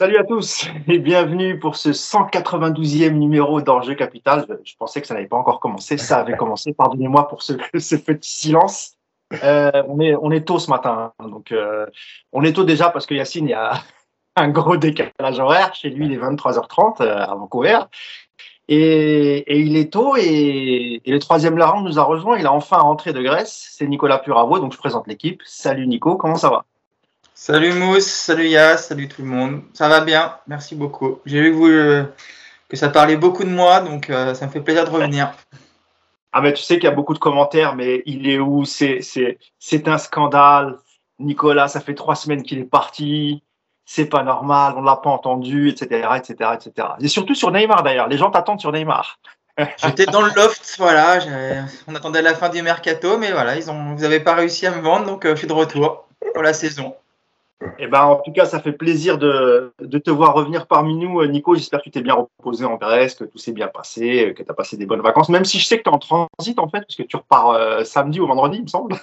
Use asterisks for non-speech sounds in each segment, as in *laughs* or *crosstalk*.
Salut à tous *laughs* et bienvenue pour ce 192e numéro d'Enjeu Capital. Je pensais que ça n'avait pas encore commencé, ça avait *laughs* commencé. Pardonnez-moi pour *laughs* ce, petit silence. Euh, on, est, on est tôt ce matin, hein. donc euh, on est tôt déjà parce que Yacine, il y a un gros décalage horaire. Chez lui, il est 23h30 euh, à Vancouver. Et, et, il est tôt et, et le troisième larron nous a rejoint. Il a enfin rentré de Grèce. C'est Nicolas Puravo, donc je présente l'équipe. Salut Nico, comment ça va? Salut Mousse, salut Yas, salut tout le monde. Ça va bien, merci beaucoup. J'ai vu que, vous, euh, que ça parlait beaucoup de moi, donc euh, ça me fait plaisir de revenir. *laughs* Ah mais tu sais qu'il y a beaucoup de commentaires, mais il est où? C'est un scandale. Nicolas, ça fait trois semaines qu'il est parti. C'est pas normal, on l'a pas entendu, etc., etc., etc. Et surtout sur Neymar d'ailleurs. Les gens t'attendent sur Neymar. *laughs* J'étais dans le loft, voilà. On attendait la fin du mercato, mais voilà, ils ont, vous n'avez pas réussi à me vendre, donc euh, je suis de retour pour la saison. Eh ben, en tout cas, ça fait plaisir de, de te voir revenir parmi nous, euh, Nico. J'espère que tu t'es bien reposé en Grèce, que tout s'est bien passé, que tu as passé des bonnes vacances, même si je sais que tu es en transit, en fait, parce que tu repars euh, samedi ou vendredi, il me semble.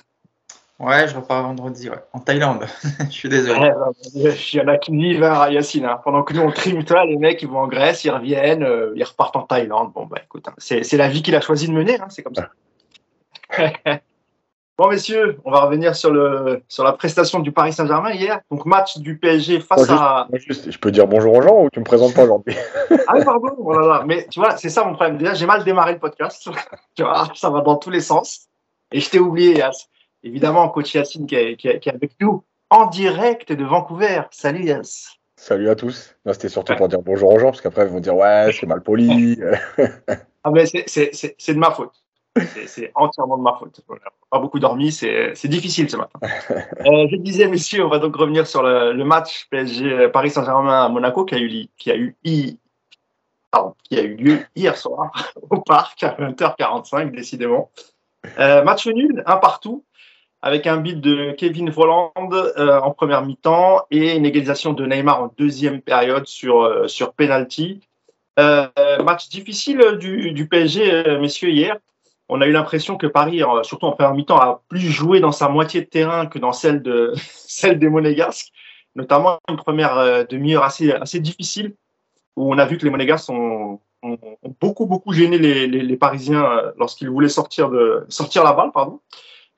Ouais, je repars vendredi, ouais, en Thaïlande. *laughs* je suis désolé. il y en a qui vivent à Yacine. Hein. Pendant que nous, on trime, toi, les mecs, ils vont en Grèce, ils reviennent, euh, ils repartent en Thaïlande. Bon, bah écoute, hein, c'est la vie qu'il a choisi de mener, hein, c'est comme ça. *laughs* Bon, messieurs, on va revenir sur, le, sur la prestation du Paris Saint-Germain hier. Donc, match du PSG face à. je peux dire bonjour aux gens ou tu me présentes pas aujourd'hui? *laughs* Ah, pardon, voilà. Oh mais tu vois, c'est ça mon problème. Déjà, j'ai mal démarré le podcast. *laughs* tu vois, ça va dans tous les sens. Et je t'ai oublié, Yass. Évidemment, coach Yacine qui est, qui, est, avec nous en direct de Vancouver. Salut, Yass. Salut à tous. C'était surtout pour dire bonjour aux gens, parce qu'après, ils vont dire ouais, c'est mal poli. *laughs* ah, mais c'est de ma faute. C'est entièrement de ma faute. Pas beaucoup dormi, c'est difficile ce matin. *laughs* Euh, je disais, messieurs, on va donc revenir sur le, match PSG Paris Saint-Germain à Monaco qui a eu, qui a eu, qui a eu lieu hier soir *laughs* au parc à 20h45, décidément. Euh, match nul, un partout, avec un beat de Kevin Volland euh, en première mi-temps et une égalisation de Neymar en deuxième période sur, sur penalty. match difficile du, du PSG, messieurs, hier on a eu l'impression que Paris, surtout en première mi-temps, a plus joué dans sa moitié de terrain que dans celle, de, *laughs* celle des Monégasques, notamment une première euh, demi-heure assez, assez difficile, où on a vu que les Monégasques ont, ont, beaucoup, beaucoup gêné les, les, Parisiens euh, lorsqu'ils voulaient sortir, de, sortir la balle. Pardon.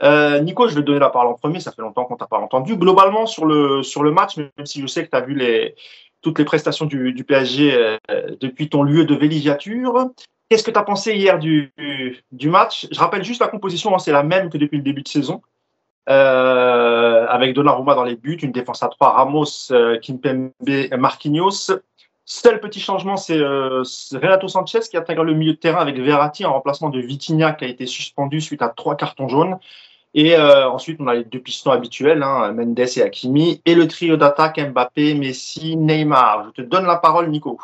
Euh, Nico, je vais te donner la parole en premier, ça fait longtemps qu'on t'a pas entendu. Globalement, sur le, sur le match, même si je sais que tu as vu les, toutes les prestations du, du PSG depuis ton lieu de villégiature, Qu'est-ce que tu as pensé hier du, du, match? Je rappelle juste la composition, hein, c'est la même que depuis le début de saison. Euh, avec Donnarumma dans les buts, une défense à trois, Ramos, euh, Kimpembe, Marquinhos. Seul petit changement, c'est euh, Renato Sanchez qui intègre le milieu de terrain avec Verratti en remplacement de Vitinha qui a été suspendu suite à trois cartons jaunes. Et euh, ensuite, on a les deux pistons habituels, hein, Mendes et Hakimi, et le trio d'attaque Mbappé, Messi, Neymar. Je te donne la parole, Nico.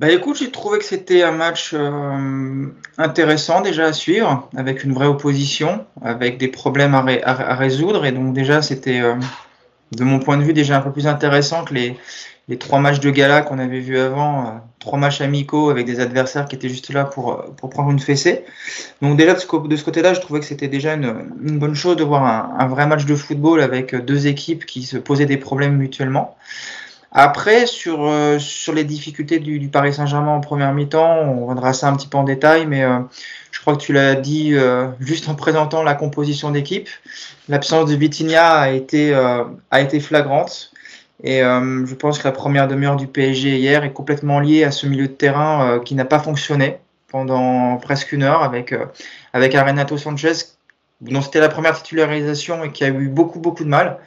Bah écoute, j'ai trouvé que c'était un match euh, intéressant déjà à suivre, avec une vraie opposition, avec des problèmes à, résoudre. Et donc déjà, c'était, euh, de mon point de vue, déjà un peu plus intéressant que les, les trois matchs de gala qu'on avait vus avant, euh, trois matchs amicaux avec des adversaires qui étaient juste là pour, pour prendre une fessée. Donc déjà, de ce, côté-là, je trouvais que c'était déjà une, une, bonne chose de voir un, vrai match de football avec deux équipes qui se posaient des problèmes mutuellement. Après, sur, euh, sur les difficultés du, du Paris Saint-Germain en première mi-temps, on reviendra ça un petit peu en détail, mais euh, je crois que tu l'as dit euh, juste en présentant la composition d'équipe. L'absence de Vitinha a été, a été flagrante. Et je pense que la première demi-heure du PSG hier est complètement liée à ce milieu de terrain qui n'a pas fonctionné pendant presque une heure avec, avec Renato Sanchez, dont c'était la première titularisation et qui a eu beaucoup, beaucoup de mal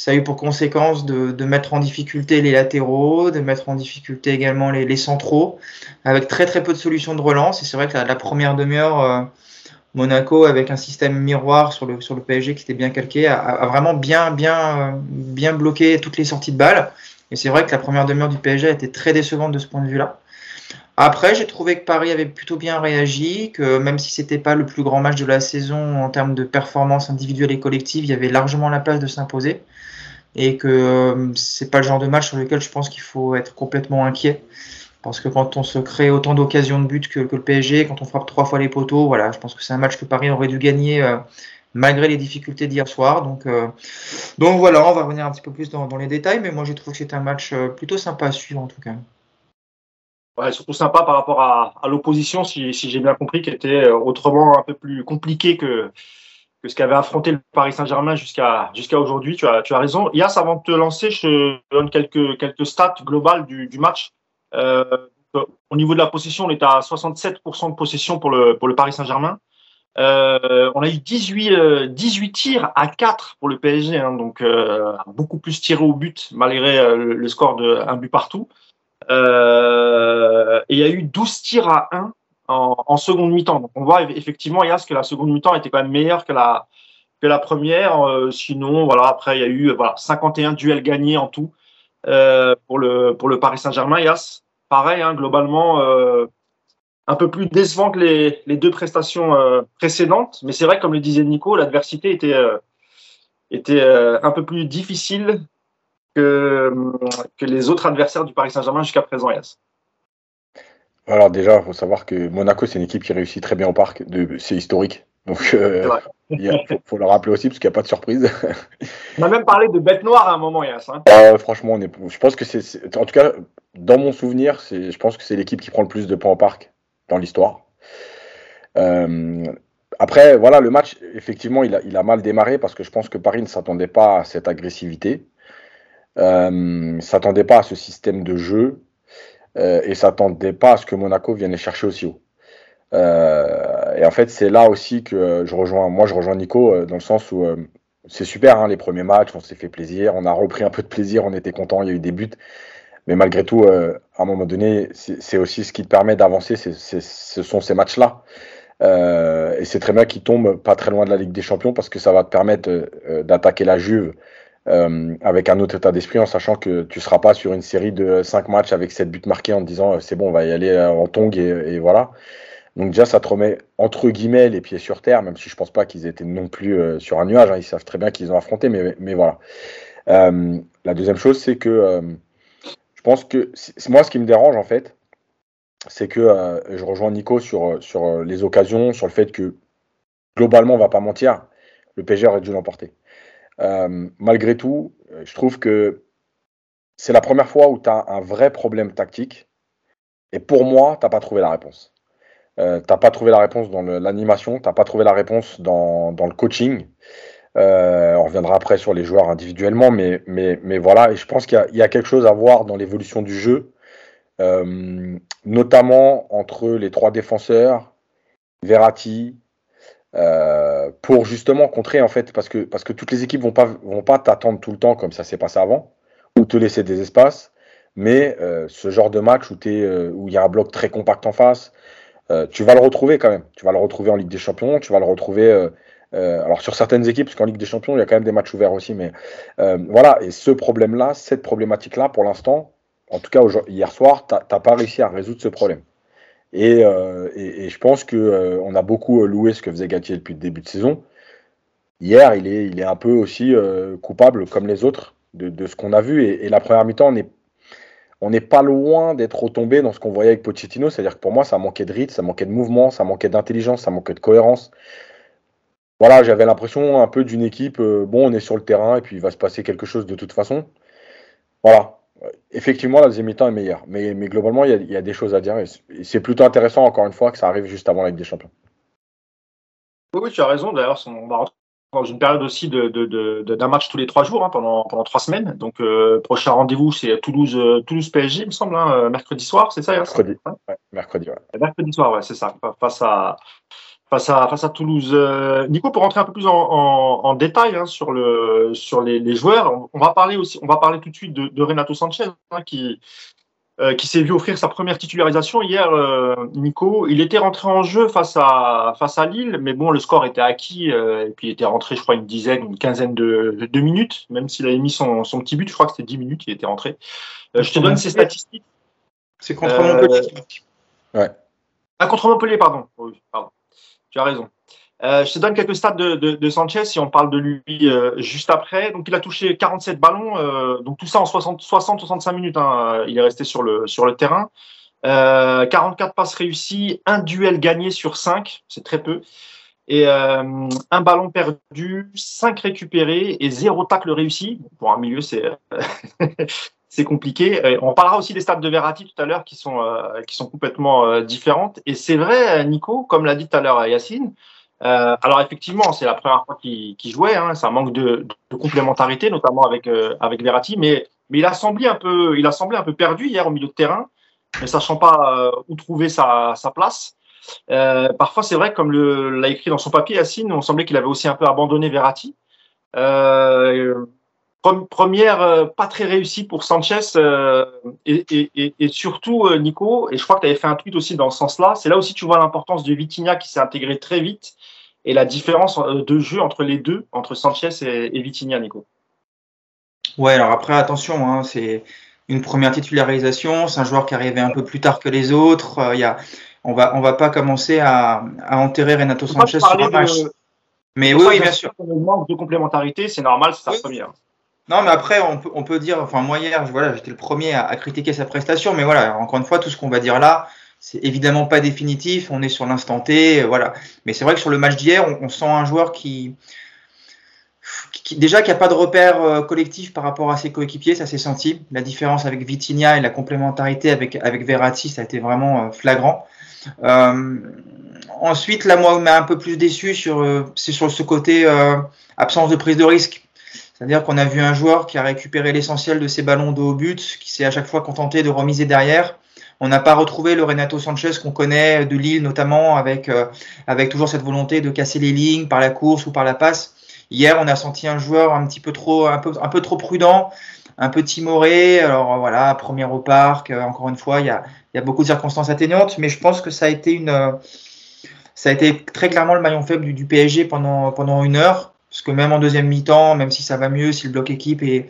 ça a eu pour conséquence de, mettre en difficulté les latéraux, de mettre en difficulté également les, centraux, avec très très peu de solutions de relance. Et c'est vrai que la, première demi-heure, euh, Monaco, avec un système miroir sur le, sur le PSG qui était bien calqué, a, vraiment bien, bien, bien bloqué toutes les sorties de balles. Et c'est vrai que la première demi-heure du PSG a été très décevante de ce point de vue-là. Après, j'ai trouvé que Paris avait plutôt bien réagi, que même si c'était pas le plus grand match de la saison en termes de performance individuelle et collective, il y avait largement la place de s'imposer et que euh, c'est pas le genre de match sur lequel je pense qu'il faut être complètement inquiet. Parce que quand on se crée autant d'occasions de but que, le PSG, quand on frappe trois fois les poteaux, voilà, je pense que c'est un match que Paris aurait dû gagner euh, malgré les difficultés d'hier soir. Donc, donc voilà, on va revenir un petit peu plus dans, les détails, mais moi j'ai trouvé que c'était un match plutôt sympa à suivre en tout cas. Ouais, surtout sympa par rapport à, l'opposition, si, si j'ai bien compris, qui était autrement un peu plus compliqué que, que ce qu'avait affronté le Paris Saint-Germain jusqu'à jusqu'à aujourd'hui. Tu as, tu as raison. Yas, avant de te lancer, je te donne quelques, quelques stats globales du, du match. Euh, au niveau de la possession, on est à 67% de possession pour le, pour le Paris Saint-Germain. Euh, on a eu 18, 18 euh, tirs à 4 pour le PSG, hein, donc euh, beaucoup plus tiré au but malgré euh, le, score de un but partout. et il y a eu 12 tirs à 1 en, seconde mi-temps. Donc on voit effectivement, Yas, que la seconde mi-temps était quand même meilleure que la, que la première. Euh, sinon, voilà, après, il y a eu voilà, 51 duels gagnés en tout euh, pour, le, pour le Paris Saint-Germain. Yas, pareil, hein, globalement, euh, un peu plus décevant que les, les deux prestations précédentes. Mais c'est vrai, comme le disait Nico, l'adversité était, était un peu plus difficile que, que les autres adversaires du Paris Saint-Germain jusqu'à présent, Yas. Alors déjà, il faut savoir que Monaco, c'est une équipe qui réussit très bien au parc. C'est historique. Donc, euh, *laughs* il faut, le rappeler aussi, parce qu'il n'y a pas de surprise. *laughs* on a même parlé de bête noire à un moment, Yass. Hein. Euh, franchement, on est, je pense que c'est. En tout cas, dans mon souvenir, je pense que c'est l'équipe qui prend le plus de points au parc dans l'histoire. Euh, après, voilà, le match, effectivement, il a, il a, mal démarré parce que je pense que Paris ne s'attendait pas à cette agressivité. ne s'attendait pas à ce système de jeu. Euh, et s'attendait pas à ce que Monaco vienne les chercher aussi haut. Euh, et en fait, c'est là aussi que je rejoins, moi je rejoins Nico euh, dans le sens où c'est super hein, les premiers matchs, on s'est fait plaisir, on a repris un peu de plaisir, on était content, il y a eu des buts, mais malgré tout, à un moment donné, c'est aussi ce qui te permet d'avancer, ce sont ces matchs-là. et c'est très bien qu'ils tombent pas très loin de la Ligue des Champions parce que ça va te permettre d'attaquer la Juve euh, avec un autre état d'esprit en sachant que tu seras pas sur une série de 5 matchs avec 7 buts marqués en te disant euh, c'est bon, on va y aller euh, en tong et, voilà. Donc déjà, ça te remet entre guillemets les pieds sur terre, même si je pense pas qu'ils étaient non plus sur un nuage. Hein. ils savent très bien qu'ils ont affronté, mais, voilà. la deuxième chose, c'est que je pense que moi, ce qui me dérange en fait, c'est que je rejoins Nico sur, sur les occasions, sur le fait que globalement, on va pas mentir, le PSG aurait dû l'emporter. Euh, malgré tout, euh, je trouve que c'est la première fois où tu as un vrai problème tactique. Et pour moi, tu n'as pas trouvé la réponse. Euh, tu n'as pas trouvé la réponse dans l'animation, tu n'as pas trouvé la réponse dans, dans le coaching. Euh, on reviendra après sur les joueurs individuellement, mais, mais, mais voilà, et je pense qu'il y, a quelque chose à voir dans l'évolution du jeu, notamment entre les trois défenseurs, Verratti, euh, pour justement contrer en fait parce que parce que toutes les équipes vont pas vont pas t'attendre tout le temps comme ça s'est passé avant ou te laisser des espaces. Mais euh, ce genre de match où euh, où il y a un bloc très compact en face tu vas le retrouver quand même. Tu vas le retrouver en Ligue des Champions tu vas le retrouver alors sur certaines équipes parce qu'en Ligue des Champions il y a quand même des matchs ouverts aussi mais voilà. Et ce problème là cette problématique là pour l'instant en tout cas hier soir t'as pas réussi à résoudre ce problème euh, et, je pense que euh, a beaucoup euh, loué ce que faisait Gatier depuis le début de saison. Hier, il est, un peu aussi coupable, comme les autres, de, ce qu'on a vu. Et, la première mi-temps, on n'est pas loin d'être retombé dans ce qu'on voyait avec Pochettino. C'est-à-dire que pour moi, ça manquait de rythme, ça manquait de mouvement, ça manquait d'intelligence, ça manquait de cohérence. Voilà, j'avais l'impression un peu d'une équipe, bon, on est sur le terrain et puis il va se passer quelque chose de toute façon. Voilà, Effectivement, la deuxième mi-temps est meilleure, mais, mais globalement, il y, a, des choses à dire. Et c'est plutôt intéressant, encore une fois, que ça arrive juste avant la Ligue des Champions. Oui, tu as raison. D'ailleurs, on va rentrer dans une période aussi d'un de, match tous les trois jours, hein, pendant, pendant trois semaines. Donc, euh, prochain rendez-vous, c'est Toulouse, euh, Toulouse PSG, il me semble, hein, mercredi soir, c'est ça Mercredi, mercredi, Mercredi soir, ouais, c'est ça. Face à, face à, face à Toulouse. Euh, Nico, pour rentrer un peu plus en, en, en détail hein, sur, le, sur les, les, joueurs, on, va parler aussi, on va parler tout de suite de, de Renato Sanchez, hein, qui, euh, qui s'est vu offrir sa première titularisation hier. Euh, Nico, il était rentré en jeu face à, face à Lille, mais bon, le score était acquis, euh, et puis il était rentré, je crois, une dizaine, une quinzaine de, de minutes, même s'il avait mis son, son petit but, je crois que c'était 10 minutes, il était rentré. je te donne ses statistiques. C'est contre Montpellier. Ouais. Ah, contre Montpellier, pardon. Oui, pardon tu as raison. Euh, je te donne quelques stats de, Sanchez si on parle de lui euh, juste après. Donc, il a touché 47 ballons, euh, donc tout ça en 60-65 minutes. Hein, il est resté sur le, terrain. 44 passes réussies, un duel gagné sur 5, c'est très peu. Et un ballon perdu, cinq récupérés et zéro tacle réussi. Pour un milieu, c'est *laughs* c'est compliqué. On parlera aussi des stats de Verratti tout à l'heure qui sont euh, qui sont complètement euh, différentes. Et c'est vrai, Nico, comme l'a dit tout à l'heure Yacine. Euh, alors effectivement, c'est la première fois qu'il jouait. Hein, ça manque de, de, complémentarité, notamment avec avec Verratti. Mais mais il a semblé un peu il a semblé un peu perdu hier au milieu de terrain, ne sachant pas où trouver sa sa place. Euh, parfois, c'est vrai, comme l'a écrit dans son papier, Yacine, on semblait qu'il avait aussi un peu abandonné Verratti. Euh, première euh, pas très réussie pour Sanchez euh, et, et, et, surtout euh, Nico, et je crois que tu avais fait un tweet aussi dans ce sens-là, c'est là aussi tu vois l'importance de Vitinha qui s'est intégré très vite et la différence de jeu entre les deux, entre Sanchez et, et Vitinha, Nico. Ouais, alors après, attention, hein, c'est une première titularisation, c'est un joueur qui arrivait un peu plus tard que les autres, il y a on va on va pas commencer à, à enterrer Renato Sanchez sur un match. Mais oui, bien sûr. Le manque de complémentarité, c'est normal, c'est sa première. Non, mais après, on peut, on dire, enfin, moi hier, voilà, j'étais le premier à, critiquer sa prestation, mais voilà, encore une fois, tout ce qu'on va dire là, c'est évidemment pas définitif, on est sur l'instant T, voilà. Mais c'est vrai que sur le match d'hier, on, sent un joueur qui, déjà qui a pas de repère euh, collectif par rapport à ses coéquipiers, ça s'est senti. La différence avec Vitinha et la complémentarité avec, avec Verratti, ça a été vraiment euh, flagrant. Euh, ensuite, là, moi, m'a un peu plus déçu sur, euh, c'est sur ce côté euh, absence de prise de risque. C'est-à-dire qu'on a vu un joueur qui a récupéré l'essentiel de ses ballons de haut but, qui s'est à chaque fois contenté de remiser derrière. On n'a pas retrouvé le Renato Sanchez qu'on connaît de Lille notamment, avec, avec toujours cette volonté de casser les lignes par la course ou par la passe. Hier, on a senti un joueur un petit peu trop, un peu, un peu trop prudent, un peu timoré. Alors voilà, première au parc, encore une fois, il y a, y a beaucoup de circonstances atténuantes, mais je pense que ça a été une, euh, ça a été très clairement le maillon faible du, PSG pendant, pendant une heure. Parce que même en deuxième mi-temps, même si ça va mieux, si le bloc équipe est,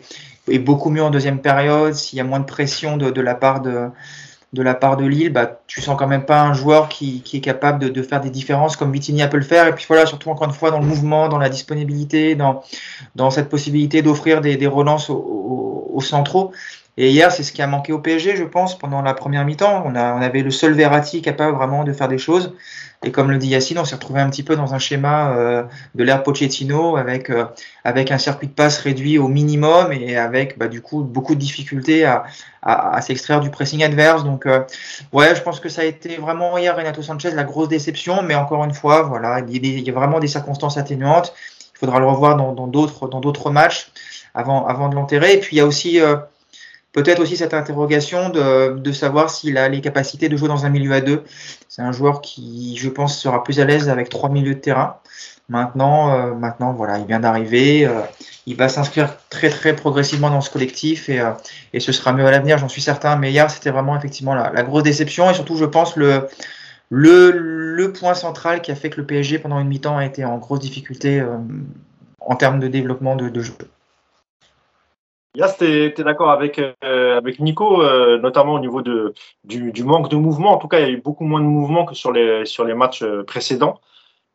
beaucoup mieux en deuxième période, s'il y a moins de pression de, la part de, de la part de Lille, bah, tu sens quand même pas un joueur qui, est capable de, de, faire des différences comme Vitigny peut le faire. Et puis voilà, surtout encore une fois dans le mouvement, dans la disponibilité, dans, dans cette possibilité d'offrir des, des relances aux, aux centraux. Et hier, c'est ce qui a manqué au PSG, je pense, pendant la première mi-temps. On, on avait le seul Verratti capable vraiment de faire des choses. Et comme le dit Yacine, on s'est retrouvé un petit peu dans un schéma euh, de l'ère Pochettino avec, euh, avec un circuit de passe réduit au minimum et avec bah, du coup beaucoup de difficultés à, à, à s'extraire du pressing adverse. Donc euh, ouais, je pense que ça a été vraiment hier Renato Sanchez la grosse déception, mais encore une fois, voilà, il y a, vraiment des circonstances atténuantes. Il faudra le revoir dans d'autres dans d'autres matchs avant avant de l'enterrer. Et puis il y a aussi Peut-être aussi cette interrogation de, de savoir s'il a les capacités de jouer dans un milieu à deux. C'est un joueur qui, je pense, sera plus à l'aise avec trois milieux de terrain. Maintenant, euh, maintenant, voilà, il vient d'arriver. Euh, il va s'inscrire très très progressivement dans ce collectif et, euh, et ce sera mieux à l'avenir, j'en suis certain. Mais hier, c'était vraiment effectivement la, la, grosse déception et surtout, je pense, le, le, le point central qui a fait que le PSG pendant une mi-temps a été en grosse difficulté en termes de développement de, de jeu. Là, tu es, d'accord avec, euh, avec Nico, euh, notamment au niveau de, du, manque de mouvement. En tout cas, il y a eu beaucoup moins de mouvement que sur les, sur les matchs euh, précédents.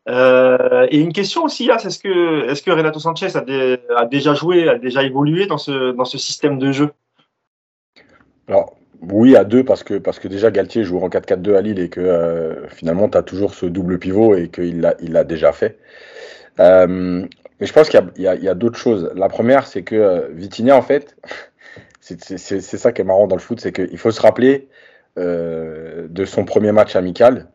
Et une question aussi, c'est est-ce que, est-ce que Renato Sanchez a, déjà joué, a déjà évolué dans ce, dans ce système de jeu? Alors, oui, à deux, parce que, parce que déjà Galtier joue en 4-4-2 à Lille et que finalement, tu as toujours ce double pivot et qu'il l'a il l'a déjà fait. Mais je pense qu'il y a, a, a d'autres choses. La première, c'est que euh, Vitinha, en fait, *laughs* c'est ça qui est marrant dans le foot, c'est qu'il faut se rappeler euh, de son premier match amical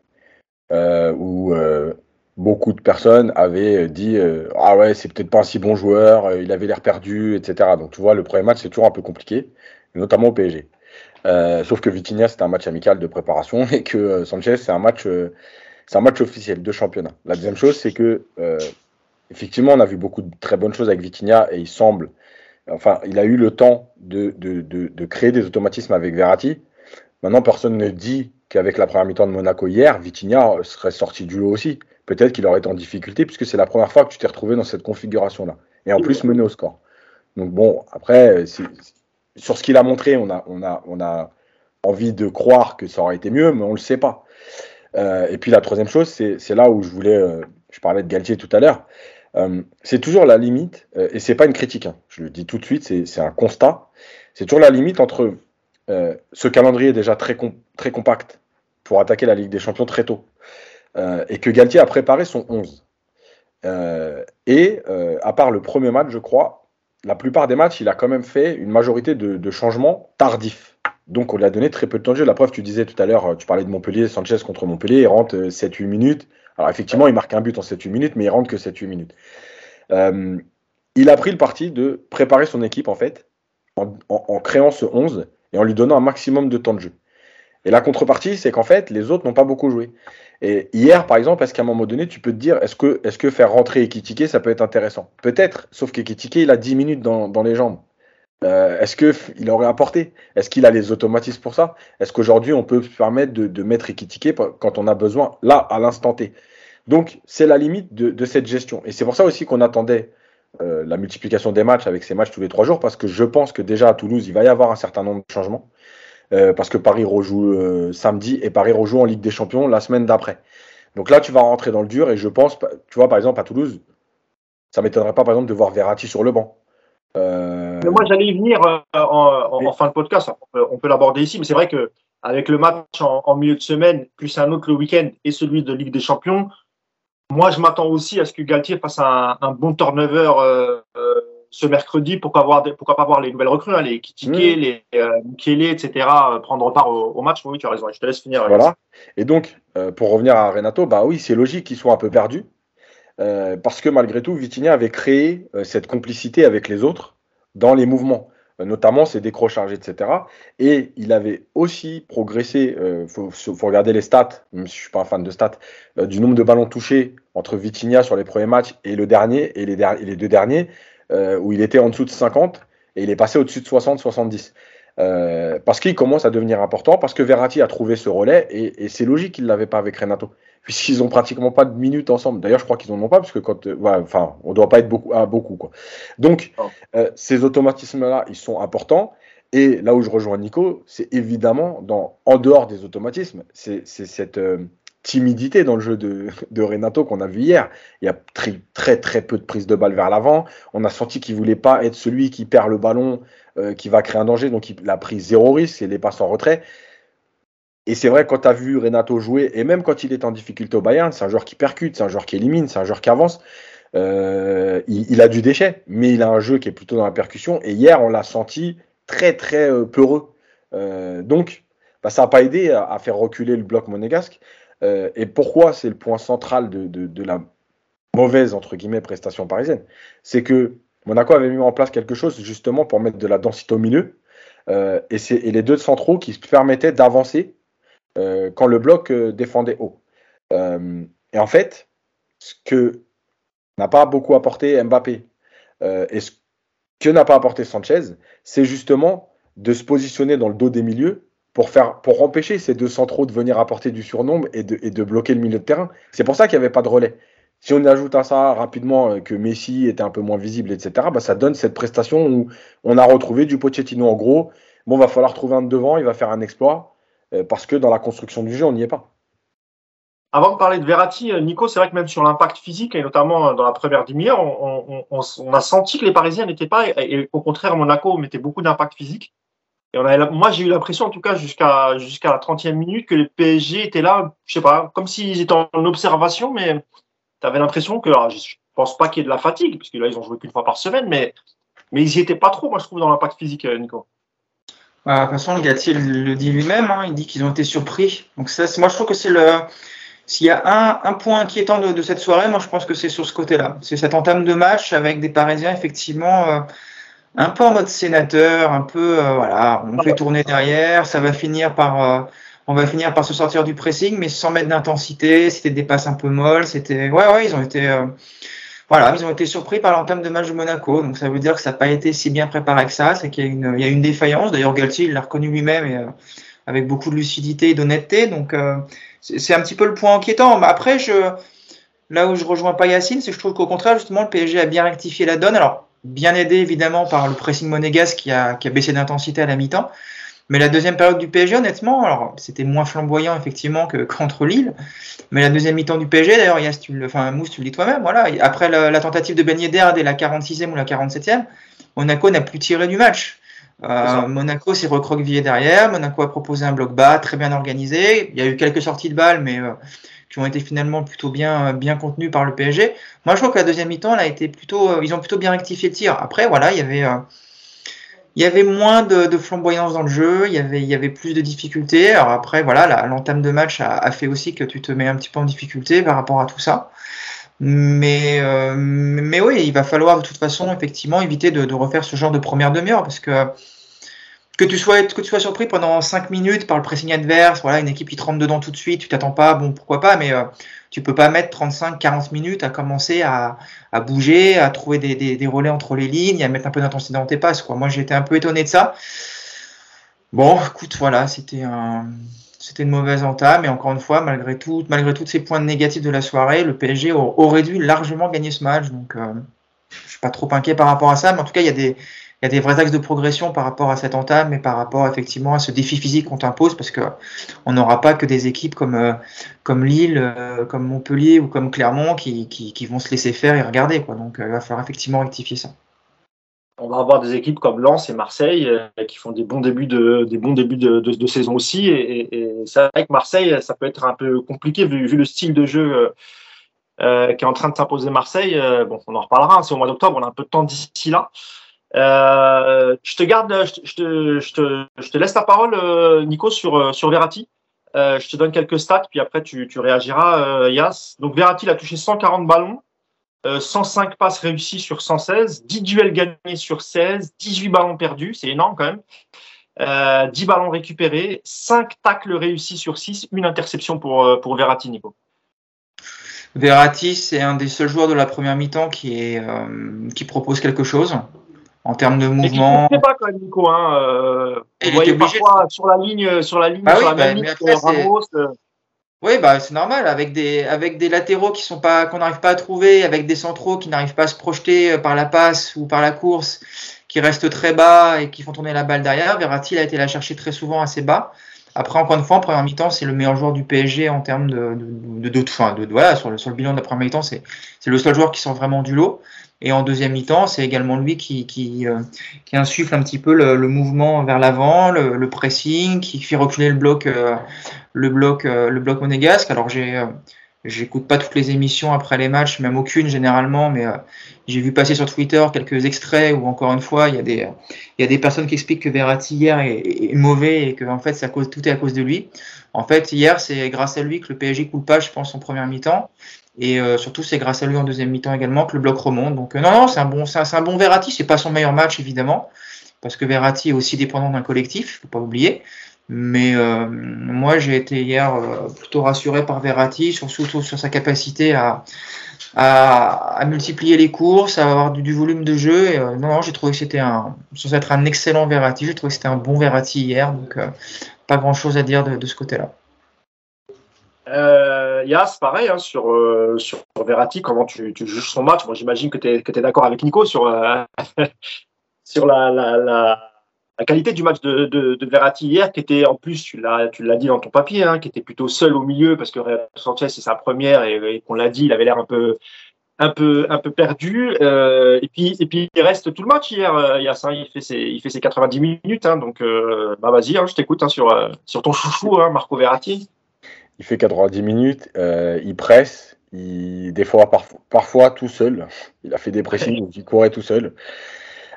euh, où euh, beaucoup de personnes avaient dit euh, Ah ouais, c'est peut-être pas un si bon joueur, il avait l'air perdu, etc. Donc tu vois, le premier match, c'est toujours un peu compliqué, notamment au PSG. sauf que Vitinha, c'est un match amical de préparation *laughs* et que Sanchez, c'est un match. c'est un match officiel de championnat. La deuxième chose, c'est que effectivement, on a vu beaucoup de très bonnes choses avec Vitinha et il semble, enfin, il a eu le temps de, de, de, de créer des automatismes avec Verratti. Maintenant, personne ne dit qu'avec la première mi-temps de Monaco hier, Vitinha serait sorti du lot aussi. Peut-être qu'il aurait été en difficulté puisque c'est la première fois que tu t'es retrouvé dans cette configuration-là. Et en plus, mené au score. Donc bon, après, sur ce qu'il a montré, on a, on, a, on a envie de croire que ça aurait été mieux, mais on ne le sait pas. Euh, et puis la troisième chose, c'est là où je voulais, euh, je parlais de Galtier tout à l'heure, euh, c'est toujours la limite, euh, et c'est pas une critique, hein, je le dis tout de suite, c'est un constat, c'est toujours la limite entre euh, ce calendrier déjà très, très compact pour attaquer la Ligue des Champions très tôt, euh, et que Galtier a préparé son 11. et à part le premier match, je crois, la plupart des matchs, il a quand même fait une majorité de, changements tardifs. Donc on lui a donné très peu de temps de jeu. La preuve, tu disais tout à l'heure, tu parlais de Montpellier, Sanchez contre Montpellier, il rentre 7-8 minutes. Alors effectivement, il marque un but en 7-8 minutes, mais il rentre que 7-8 minutes. il a pris le parti de préparer son équipe en fait, en créant ce 11 et en lui donnant un maximum de temps de jeu. Et la contrepartie, c'est qu'en fait, les autres n'ont pas beaucoup joué. Et hier, par exemple, est-ce qu'à un moment donné, tu peux te dire, est-ce que, est que faire rentrer Ekitike, ça peut être intéressant? Peut-être, sauf qu'Ekitike, il a 10 minutes dans, les jambes. Euh, est-ce qu'il aurait apporté? Est-ce qu'il a les automatismes pour ça? Est-ce qu'aujourd'hui, on peut se permettre de, mettre Ekitike quand on a besoin, là, à l'instant T? Donc, c'est la limite de, cette gestion. Et c'est pour ça aussi qu'on attendait euh, la multiplication des matchs avec ces matchs tous les trois jours, parce que je pense que déjà à Toulouse, il va y avoir un certain nombre de changements. Euh, parce que Paris rejoue samedi et Paris rejoue en Ligue des Champions la semaine d'après. Donc là, tu vas rentrer dans le dur et je pense, tu vois, par exemple, à Toulouse, ça m'étonnerait pas, par exemple, de voir Verratti sur le banc. Euh, mais moi, j'allais y venir en, fin de podcast. On peut, l'aborder ici, mais c'est vrai que avec le match en, milieu de semaine, plus un autre le week-end et celui de Ligue des Champions, moi, je m'attends aussi à ce que Galtier fasse un, un bon turnover ce mercredi, pourquoi, avoir, pourquoi pas voir les nouvelles recrues, hein, les Kitike, mmh. les euh, etc., euh, prendre part au, match Oui, tu as raison, je te laisse finir. Voilà. Et donc, euh, pour revenir à Renato, bah oui, c'est logique qu'ils soient un peu perdus, euh, parce que malgré tout, Vitinha avait créé cette complicité avec les autres dans les mouvements, notamment ses décrochages, etc. Et il avait aussi progressé, il faut, regarder les stats, même si je ne suis pas un fan de stats, du nombre de ballons touchés entre Vitinha sur les premiers matchs et le dernier, et les, et deux derniers. Euh, où il était en dessous de 50 et il est passé au-dessus de 60-70. Euh, parce qu'il commence à devenir important, parce que Verratti a trouvé ce relais et, c'est logique qu'il ne l'avait pas avec Renato, puisqu'ils ont pratiquement pas de minutes ensemble. D'ailleurs, je crois qu'ils n'en ont pas, parce que quand, euh, enfin, on ne doit pas être beaucoup à beaucoup. Quoi. Donc, oh. ces automatismes-là, ils sont importants. Et là où je rejoins Nico, c'est évidemment dans, en dehors des automatismes, c'est cette, timidité dans le jeu *laughs* de, Renato qu'on a vu hier. Il y a très, très très peu de prise de balle vers l'avant. On a senti qu'il voulait pas être celui qui perd le ballon, euh, qui va créer un danger. Donc il a pris zéro risque et les passes en retrait. Et c'est vrai, quand tu as vu Renato jouer, et même quand il est en difficulté au Bayern, c'est un joueur qui percute, c'est un joueur qui élimine, c'est un joueur qui avance. Euh, il, a du déchet, mais il a un jeu qui est plutôt dans la percussion. Et hier, on l'a senti très très euh, peureux. donc, bah, ça n'a pas aidé à, faire reculer le bloc monégasque. Euh, et pourquoi c'est le point central de, la mauvaise entre guillemets prestation parisienne? C'est que Monaco avait mis en place quelque chose justement pour mettre de la densité au milieu. Euh, et, et, les deux centraux qui permettaient d'avancer euh, quand le bloc défendait haut. et en fait, ce que n'a pas beaucoup apporté Mbappé et ce que n'a pas apporté Sanchez, c'est justement de se positionner dans le dos des milieux pour, faire, pour empêcher ces deux centraux de venir apporter du surnombre et de, et de bloquer le milieu de terrain. C'est pour ça qu'il n'y avait pas de relais. Si on ajoute à ça rapidement euh, que Messi était un peu moins visible, etc., bah ça donne cette prestation où on a retrouvé du Pochettino en gros. Bon, va falloir trouver un devant, il va faire un exploit, euh, parce que dans la construction du jeu, on n'y est pas. Avant de parler de Verratti, euh, Nico, c'est vrai que même sur l'impact physique, et notamment dans la première demi-heure, on, a senti que les Parisiens n'étaient pas, et, au contraire, Monaco mettait beaucoup d'impact physique. Et moi, j'ai eu l'impression, en tout cas, jusqu'à la 30e minute, que le PSG était là, je sais pas, comme s'ils étaient en observation, mais tu avais l'impression que, alors, je pense pas qu'il y ait de la fatigue, parce que là, ils ont joué qu'une fois par semaine, mais, ils y étaient pas trop, moi, je trouve, dans l'impact physique, euh, Nico. Bah, de toute façon, Gatti le dit lui-même, hein, il dit qu'ils ont été surpris. Donc, ça, moi, je trouve que c'est le. S'il y a un, point inquiétant de, cette soirée, moi, je pense que c'est sur ce côté-là. C'est cette entame de match avec des Parisiens, effectivement. Euh, un peu en mode sénateur, un peu, euh, voilà, on fait tourner derrière, ça va finir par, euh, on va finir par se sortir du pressing, mais sans mettre d'intensité. C'était des passes un peu molles, c'était, ouais, ouais, ils ont été, voilà, ils ont été surpris par l'entame de match de Monaco. Donc ça veut dire que ça n'a pas été si bien préparé que ça, c'est qu'il y a une, défaillance. D'ailleurs, Galtier, il l'a reconnu lui-même et avec beaucoup de lucidité et d'honnêteté. Donc c'est un petit peu le point inquiétant. Mais après, là où je rejoins pas Yacine, c'est que je trouve qu'au contraire, justement, le PSG a bien rectifié la donne. Alors bien aidé évidemment par le pressing monégasque qui a, qui a baissé d'intensité à la mi-temps. Mais la deuxième période du PSG, honnêtement, alors c'était moins flamboyant effectivement que *laughs* contre Lille, mais la deuxième mi-temps du PSG, d'ailleurs, Yass, tu le, enfin Mousse, tu le dis toi-même, voilà. Après la, tentative de Ben Yedder dès la 46e ou la 47e, Monaco n'a plus tiré du match. Euh, Monaco s'est recroquevillé derrière. Monaco a proposé un bloc bas très bien organisé. Il y a eu quelques sorties de balles, mais euh, qui ont été finalement plutôt bien, bien contenus par le PSG. Moi, je trouve que la deuxième mi-temps, a été plutôt, ils ont plutôt bien rectifié le tir. Après, voilà, il y avait, il y avait moins de, flamboyance dans le jeu, il y avait, il y avait plus de difficultés. Alors après, voilà, l'entame de match a, fait aussi que tu te mets un petit peu en difficulté par rapport à tout ça. Mais, euh, mais oui, il va falloir de toute façon, effectivement, éviter de, refaire ce genre de première demi-heure parce que que tu sois que tu sois surpris pendant 5 minutes par le pressing adverse, voilà, une équipe qui te rentre dedans tout de suite, tu t'attends pas, bon, pourquoi pas, mais euh, tu peux pas mettre 35-40 minutes à commencer à, bouger, à trouver des, relais entre les lignes, à mettre un peu d'intensité dans tes passes. Quoi. Moi, j'étais un peu étonné de ça. Bon, écoute, voilà, c'était un, c'était une mauvaise entame. Et encore une fois, malgré tout, malgré tous ces points négatifs de la soirée, le PSG aurait dû largement gagner ce match. Donc, euh, je suis pas trop inquiet par rapport à ça. Mais en tout cas, il y a des, il y a des vrais axes de progression par rapport à cette entame et par rapport effectivement à ce défi physique qu'on t'impose parce que on n'aura pas que des équipes comme, euh, comme Lille, euh, comme Montpellier ou comme Clermont qui, qui, vont se laisser faire et regarder. Quoi. Donc euh, il va falloir effectivement rectifier ça. On va avoir des équipes comme Lens et Marseille qui font des bons débuts de, des bons débuts de, saison aussi. Et, et, c'est vrai que Marseille, ça peut être un peu compliqué vu, vu le style de jeu qui est en train de s'imposer Marseille. bon, on en reparlera, hein, c'est au mois d'octobre, on a un peu de temps d'ici là. Euh, je te garde, je te, laisse la parole, euh, Nico, sur, euh, sur Verratti. Je te donne quelques stats, puis après tu, réagiras, Yas. Donc Verratti, a touché 140 ballons, 105 passes réussies sur 116, 10 duels gagnés sur 16, 18 ballons perdus, c'est énorme quand même. Euh, 10 ballons récupérés, 5 tacles réussis sur 6, une interception pour, pour Verratti, Nico. Verratti, c'est un des seuls joueurs de la première mi-temps qui propose quelque chose en termes de mouvement. Je ne pas quand même, Nico. Hein, euh, on voyait parfois sur la ligne, sur la ligne, ah sur la bah, ligne, Ramos. Euh. Oui, bah, c'est normal. Avec des, avec des latéraux qui sont pas, qu'on n'arrive pas à trouver, avec des centraux qui n'arrivent pas à se projeter euh, par la passe ou par la course, qui restent très bas et qui font tourner la balle derrière. Verratti a été la chercher très souvent assez bas. Après, encore une fois, en première mi-temps, c'est le meilleur joueur du PSG en termes de, de, de, de, de voilà, sur le, sur le bilan de la première mi-temps, c'est, c'est le seul joueur qui sort vraiment du lot. Et en deuxième mi-temps, c'est également lui qui, qui, euh, insuffle un petit peu le, mouvement vers l'avant, le, pressing, qui fait reculer le bloc, euh, le bloc, euh, le bloc monégasque. Alors j'ai, j'écoute pas toutes les émissions après les matchs, même aucune généralement, mais j'ai vu passer sur Twitter quelques extraits où encore une fois il y a des, il y a des personnes qui expliquent que Verratti hier est, est mauvais et que en fait ça cause, tout est à cause de lui. En fait hier c'est grâce à lui que le PSG coule pas, je pense en première mi-temps. Et euh, surtout, c'est grâce à lui en deuxième mi-temps également que le bloc remonte. Donc, euh, non, non, c'est un bon, c'est un, bon Verratti. C'est pas son meilleur match, évidemment, parce que Verratti est aussi dépendant d'un collectif, faut pas oublier. Mais euh, moi, j'ai été hier euh, plutôt rassuré par Verratti, surtout sur sa capacité à, à, à, multiplier les courses, à avoir du, volume de jeu. Et, non, non, j'ai trouvé que c'était un, sans être un excellent Verratti, j'ai trouvé que c'était un bon Verratti hier. Donc, pas grand chose à dire de, de ce côté-là. Euh, Yas, pareil, hein, sur, euh, sur Verratti, comment tu, tu, juges son match? Moi, j'imagine que tu es, es d'accord avec Nico sur, euh, *laughs* sur la, la, la, qualité du match de, de, Verratti hier, qui était en plus, tu l'as dit dans ton papier, hein, qui était plutôt seul au milieu parce que Sanchez, c'est sa première et, qu'on l'a dit, il avait l'air un peu, un peu, un peu perdu. Euh, et, puis, et puis, il reste tout le match hier, euh, Yas. Hein, il, fait ses, il fait ses 90 minutes. Donc, euh, bah, vas-y, je t'écoute sur, sur ton chouchou, Marco Verratti il fait 90 minutes, euh, il presse, il, des fois, parfois, tout seul. Il a fait des pressings, *laughs* il courait tout seul.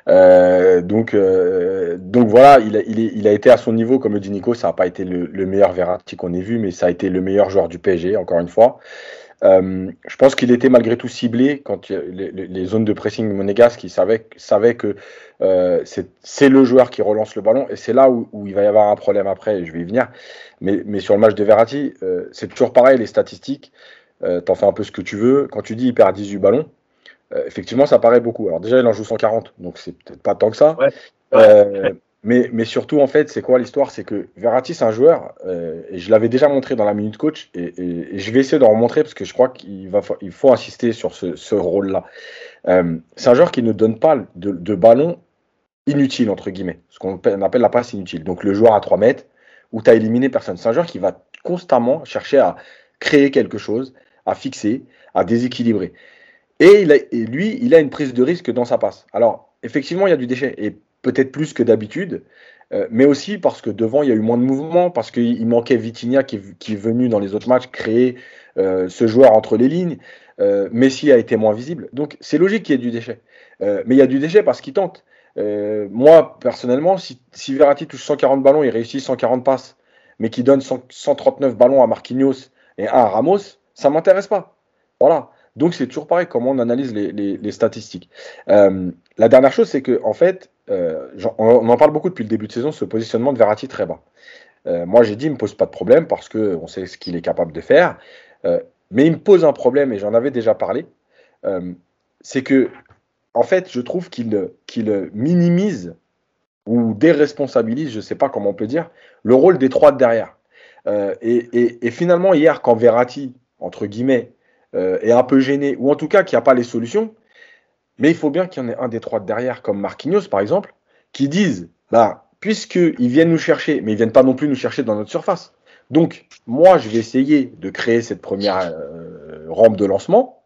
Euh, donc, euh, donc voilà, il a, il, a, été à son niveau, comme le dit Nico, ça n'a pas été le, meilleur Verratti qu'on ait vu, mais ça a été le meilleur joueur du PSG, encore une fois. Euh, je pense qu'il était malgré tout ciblé quand les, les, zones de pressing monégasques, il savait, savait que euh, c'est le joueur qui relance le ballon et c'est là où, où, il va y avoir un problème après, je vais y venir. Mais, mais sur le match de Verratti, euh, c'est toujours pareil, les statistiques, t'en fais un peu ce que tu veux. Quand tu dis il perd 18 ballons, effectivement, ça paraît beaucoup. Alors déjà, il en joue 140, donc c'est peut-être pas tant que ça. Ouais. Ouais. Mais, surtout, en fait, c'est quoi l'histoire? C'est que Verratti, c'est un joueur, euh, et je l'avais déjà montré dans la minute coach, et, je vais essayer d'en remontrer parce que je crois qu'il faut insister sur ce, rôle-là. Euh, c'est un joueur qui ne donne pas de, ballon inutile, entre guillemets, ce qu'on appelle la passe inutile. Donc le joueur à 3 mètres, où tu as éliminé personne. C'est un joueur qui va constamment chercher à créer quelque chose, à fixer, à déséquilibrer. Et, lui, il a une prise de risque dans sa passe. Alors, effectivement, il y a du déchet. Et peut-être plus que d'habitude. euh, mais aussi parce que devant, il y a eu moins de mouvement, parce qu'il manquait Vitinha qui, est venu dans les autres matchs créer euh, ce joueur entre les lignes. Euh, Messi a été moins visible. Donc c'est logique qu'il y ait du déchet. mais il y a du déchet parce qu'il tente. moi, personnellement, si, si, Verratti touche 140 ballons, il réussit 140 passes, mais qu'il donne 139 ballons à Marquinhos et un à Ramos, ça m'intéresse pas. Voilà. Donc c'est toujours pareil comment on analyse les statistiques. la dernière chose, c'est que en fait, euh, on en parle beaucoup depuis le début de saison, ce positionnement de Verratti très bas. Euh, moi, j'ai dit, il me pose pas de problème parce qu'on sait ce qu'il est capable de faire. Euh, mais il me pose un problème, et j'en avais déjà parlé, c'est que, en fait, je trouve qu'il minimise ou déresponsabilise, je ne sais pas comment on peut dire, le rôle des trois de derrière. Et, et, finalement, hier, quand Verratti, entre guillemets, est un peu gêné, ou en tout cas qu'il n'y a pas les solutions, mais il faut bien qu'il y en ait un des trois derrière, comme Marquinhos par exemple, qui disent bah, puisqu'ils viennent nous chercher, mais ils viennent pas non plus nous chercher dans notre surface. Donc, moi, je vais essayer de créer cette première euh, rampe de lancement.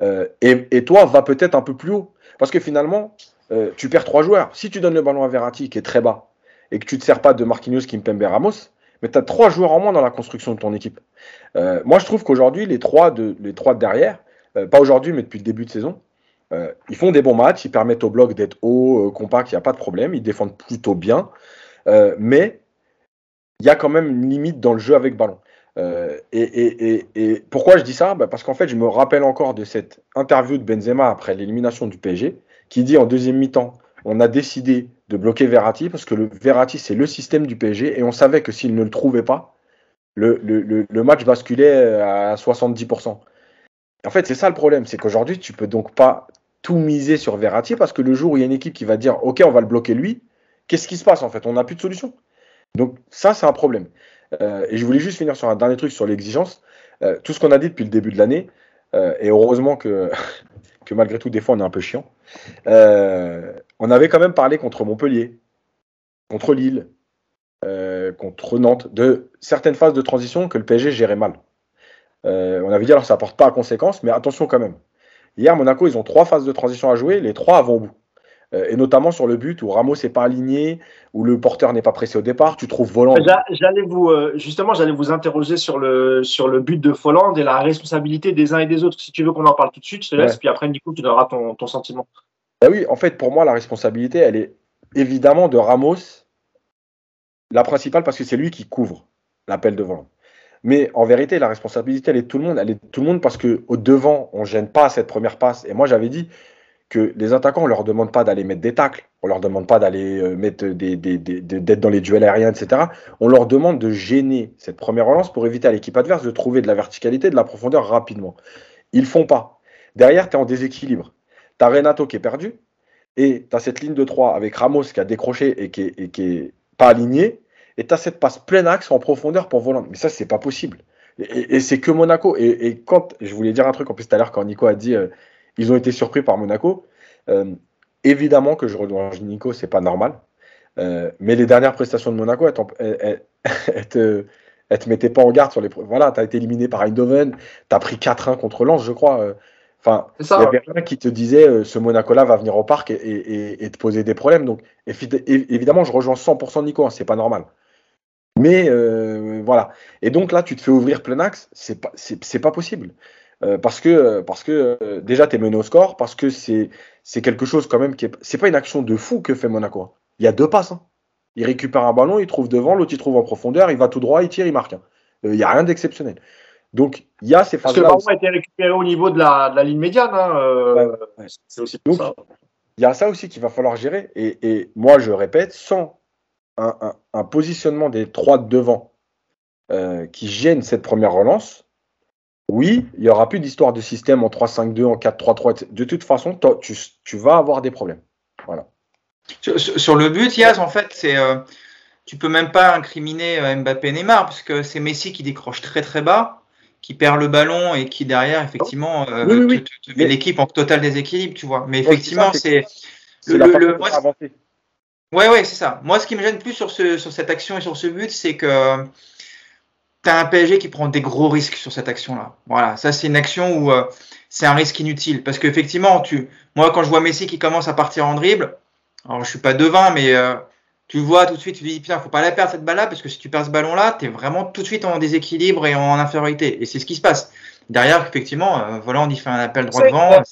Euh, et, toi, va peut-être un peu plus haut. Parce que finalement, euh, tu perds trois joueurs. Si tu donnes le ballon à Verratti, qui est très bas, et que tu ne te sers pas de Marquinhos, Kimpembe, Ramos, mais tu as trois joueurs en moins dans la construction de ton équipe. moi, je trouve qu'aujourd'hui, les trois de, les trois de derrière, pas aujourd'hui, mais depuis le début de saison, euh, ils font des bons matchs, ils permettent au bloc d'être haut, euh, compact, il n'y a pas de problème, ils défendent plutôt bien. Euh, mais il y a quand même une limite dans le jeu avec ballon. Et, pourquoi je dis ça? Bah, Parce qu'en fait, je me rappelle encore de cette interview de Benzema après l'élimination du PSG, qui dit en deuxième mi-temps, on a décidé de bloquer Verratti parce que le Verratti, c'est le système du PSG et on savait que s'il ne le trouvait pas, le, le match basculait à 70%. En fait, c'est ça le problème, c'est qu'aujourd'hui, tu peux donc pas tout miser sur Verratti parce que le jour où il y a une équipe qui va dire OK, on va le bloquer lui, qu'est-ce qui se passe en fait? On n'a plus de solution. Donc ça, c'est un problème. Euh, et je voulais juste finir sur un dernier truc sur l'exigence. Euh, tout ce qu'on a dit depuis le début de l'année, euh, et heureusement que, *laughs* que malgré tout, des fois, on est un peu chiant. on avait quand même parlé contre Montpellier, contre Lille, contre Nantes, de certaines phases de transition que le PSG gérait mal. on avait dit alors ça apporte pas à conséquence, mais attention quand même. Hier, Monaco, ils ont trois phases de transition à jouer, les trois vont au bout. Euh, et notamment sur le but où Ramos n'est pas aligné, où le porteur n'est pas pressé au départ, tu trouves Voland. J'allais vous euh, justement, j'allais vous interroger sur le sur le but de Folland et la responsabilité des uns et des autres. Si tu veux qu'on en parle tout de suite, je te laisse, puis après Nico, tu donneras ton, ton sentiment. Bah oui, en fait, pour moi, la responsabilité, elle est évidemment de Ramos, la principale parce que c'est lui qui couvre l'appel de Voland. Mais en vérité, la responsabilité, elle est de tout le monde. Elle est de tout le monde parce qu'au devant, on ne gêne pas cette première passe. Et moi, j'avais dit que les attaquants, on ne leur demande pas d'aller mettre des tacles, on ne leur demande pas d'aller euh, mettre des, d'être dans les duels aériens, etc. On leur demande de gêner cette première relance pour éviter à l'équipe adverse de trouver de la verticalité, de la profondeur rapidement. Ils font pas. Derrière, tu es en déséquilibre. Tu as Renato qui est perdu et tu as cette ligne de 3 avec Ramos qui a décroché et qui n'est est pas aligné et tu as cette passe plein axe en profondeur pour Volant. Mais ça, c'est pas possible. Et, c'est que Monaco. Et, quand, je voulais dire un truc en plus tout à l'heure, quand Nico a dit euh, ils ont été surpris par Monaco, euh, évidemment que je rejoins Nico, c'est pas normal. Euh, mais les dernières prestations de Monaco, elles, *laughs* te, te mettaient pas en garde sur les. Voilà, tu as été éliminé par Eindhoven, tu as pris 4-1 contre Lens, je crois. Enfin, il n'y avait rien qui te disait ce Monaco-là va venir au parc et, te poser des problèmes. Donc, évidemment, je rejoins 100% Nico, hein, c'est pas normal. Mais euh, voilà. Et donc là, tu te fais ouvrir plein axe, c'est pas, c'est, pas possible. Euh, parce que, parce que euh, déjà, tu es mené au score, parce que c'est, c'est quelque chose quand même qui est. C'est pas une action de fou que fait Monaco. Hein. Il y a deux passes. Hein. Il récupère un ballon, il trouve devant, l'autre il trouve en profondeur, il va tout droit, il tire, il marque. Hein. Il n'y a rien d'exceptionnel. Donc, il y a ces phases-là. Parce que le ballon a été récupéré au niveau de la, de la ligne médiane. C'est aussi pour ça. Il y a ça aussi qu'il va falloir gérer. Et, et moi, je répète, sans un, positionnement des trois devant euh, qui gêne cette première relance, oui, il n'y aura plus d'histoire de système en 3-5-2, en 4-3-3. De toute façon, tu, vas avoir des problèmes. Voilà. Sur, le but, Yaz, en fait, c'est euh, tu peux même pas incriminer euh, Mbappé et Neymar, parce que c'est Messi qui décroche très très bas, qui perd le ballon et qui derrière, effectivement, met l'équipe en total déséquilibre, tu vois. Mais effectivement, c'est. Le, Ouais, ouais, c'est ça. Moi, ce qui me gêne plus sur, ce, sur cette action et sur ce but, c'est que tu as un PSG qui prend des gros risques sur cette action-là. Voilà, ça, c'est une action où euh, c'est un risque inutile. Parce qu'effectivement, tu... moi, quand je vois Messi qui commence à partir en dribble, alors je suis pas devin, mais euh, tu vois tout de suite, tu te dis, putain, faut pas la perdre cette balle-là, parce que si tu perds ce ballon-là, tu es vraiment tout de suite en déséquilibre et en infériorité. Et c'est ce qui se passe. Derrière, effectivement, euh, voilà, on y fait un appel droit devant.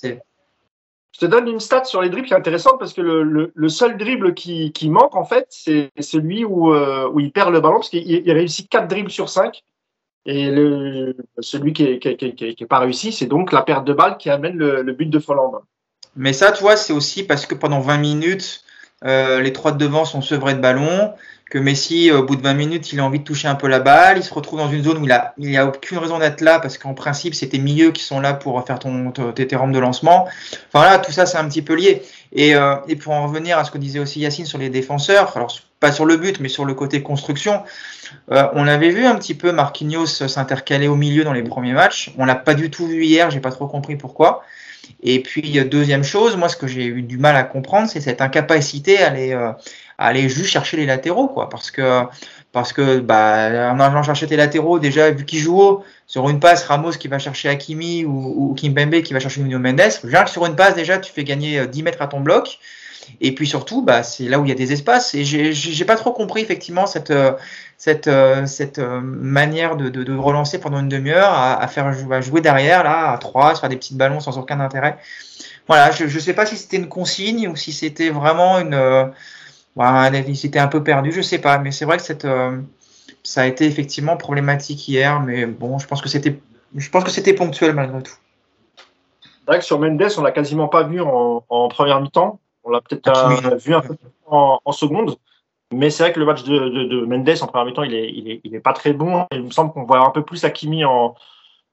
Je te donne une stat sur les dribbles qui est intéressante parce que le, seul dribble qui, qui, manque, en fait, c'est celui où, euh, où il perd le ballon parce qu'il réussit 4 dribbles sur 5. Et le, celui qui n'est qui, qui, pas réussi, c'est donc la perte de balle qui amène le, le but de Folland. Mais ça, tu vois, c'est aussi parce que pendant 20 minutes, euh, les trois de devant sont sevrés de ballon, que Messi, au bout de 20 minutes, il a envie de toucher un peu la balle, il se retrouve dans une zone où il a, il a aucune raison d'être là, parce qu'en principe, tes milieux qui sont là pour faire ton, tes, tes rampes de lancement. Enfin là, tout ça, c'est un petit peu lié. Et, euh, et, pour en revenir à ce que disait aussi Yacine sur les défenseurs, alors pas sur le but, mais sur le côté construction, euh, on avait vu un petit peu Marquinhos s'intercaler au milieu dans les premiers matchs. On l'a pas du tout vu hier, j'ai pas trop compris pourquoi. Et puis, deuxième chose, moi, ce que j'ai eu du mal à comprendre, c'est cette incapacité à aller, euh, aller juste chercher les latéraux, quoi. Parce que, parce que, bah, en allant chercher tes latéraux, déjà, vu qu'ils jouent haut, sur une passe, Ramos qui va chercher Hakimi ou, ou Kimpembe qui va chercher Nuno Mendes, que sur une passe, déjà, tu fais gagner 10 euh, mètres à ton bloc. Et puis surtout, bah, c'est là où il y a des espaces. Et j'ai pas trop compris effectivement cette, euh, cette, euh, cette manière de, de, relancer pendant une demi-heure, à, à, faire jouer, jouer derrière, là, à trois, se faire des petites ballons sans aucun intérêt. Voilà, je ne sais pas si c'était une consigne ou si c'était vraiment une. Euh, voilà, c'était un peu perdu, je sais pas. Mais c'est vrai que cette, ça a été effectivement problématique hier. Mais bon, je pense que c'était, je pense que c'était ponctuel malgré tout. C'est vrai que sur Mendes, on l'a quasiment pas vu en, en première mi-temps. On l'a peut-être vu un peu en, en seconde. Mais c'est vrai que le match de, de, de Mendes en première mi-temps, il est, il, est, il est pas très bon. Il me semble qu'on voit un peu plus Hakimi en,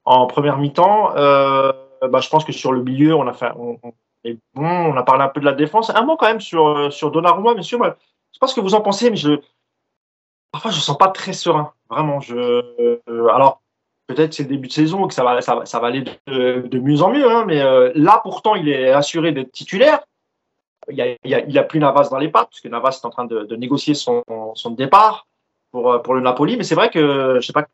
en première mi-temps. Euh, bah, je pense que sur le milieu, on a fait, on, on, est bon. On a parlé un peu de la défense. Un mot quand même sur, sur Donnarumma, monsieur. Je sais pas ce que vous en pensez, mais je, parfois, je sens pas très serein. Vraiment. Je, euh, alors, peut-être c'est le début de saison que ça va, ça va, aller de, mieux en mieux. Hein, mais euh, là, pourtant, il est assuré d'être titulaire il a, il, a, plus Navas dans les pattes, puisque Navas est en train de, négocier son, départ pour, pour le Napoli. Mais c'est vrai que je sais pas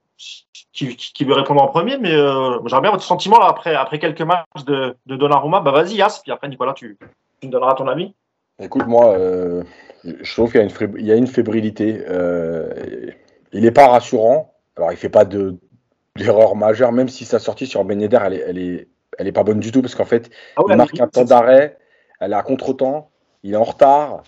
qui, qui, veut répondre en premier, mais euh, j'aimerais bien votre sentiment là, après, après quelques matchs de, de Donnarumma. Bah vas-y, Yas, puis après Nicolas, tu, tu me donneras ton avis. Écoute, moi, euh, je trouve qu'il y, a une fébrilité. Euh, il n'est pas rassurant. Alors, il fait pas de d'erreur majeure, même si sa sortie sur Ben Yedder, elle est, elle est, elle est pas bonne du tout, parce qu'en fait, ah ouais, il marque un temps d'arrêt elle est à contre-temps, il est en retard, euh,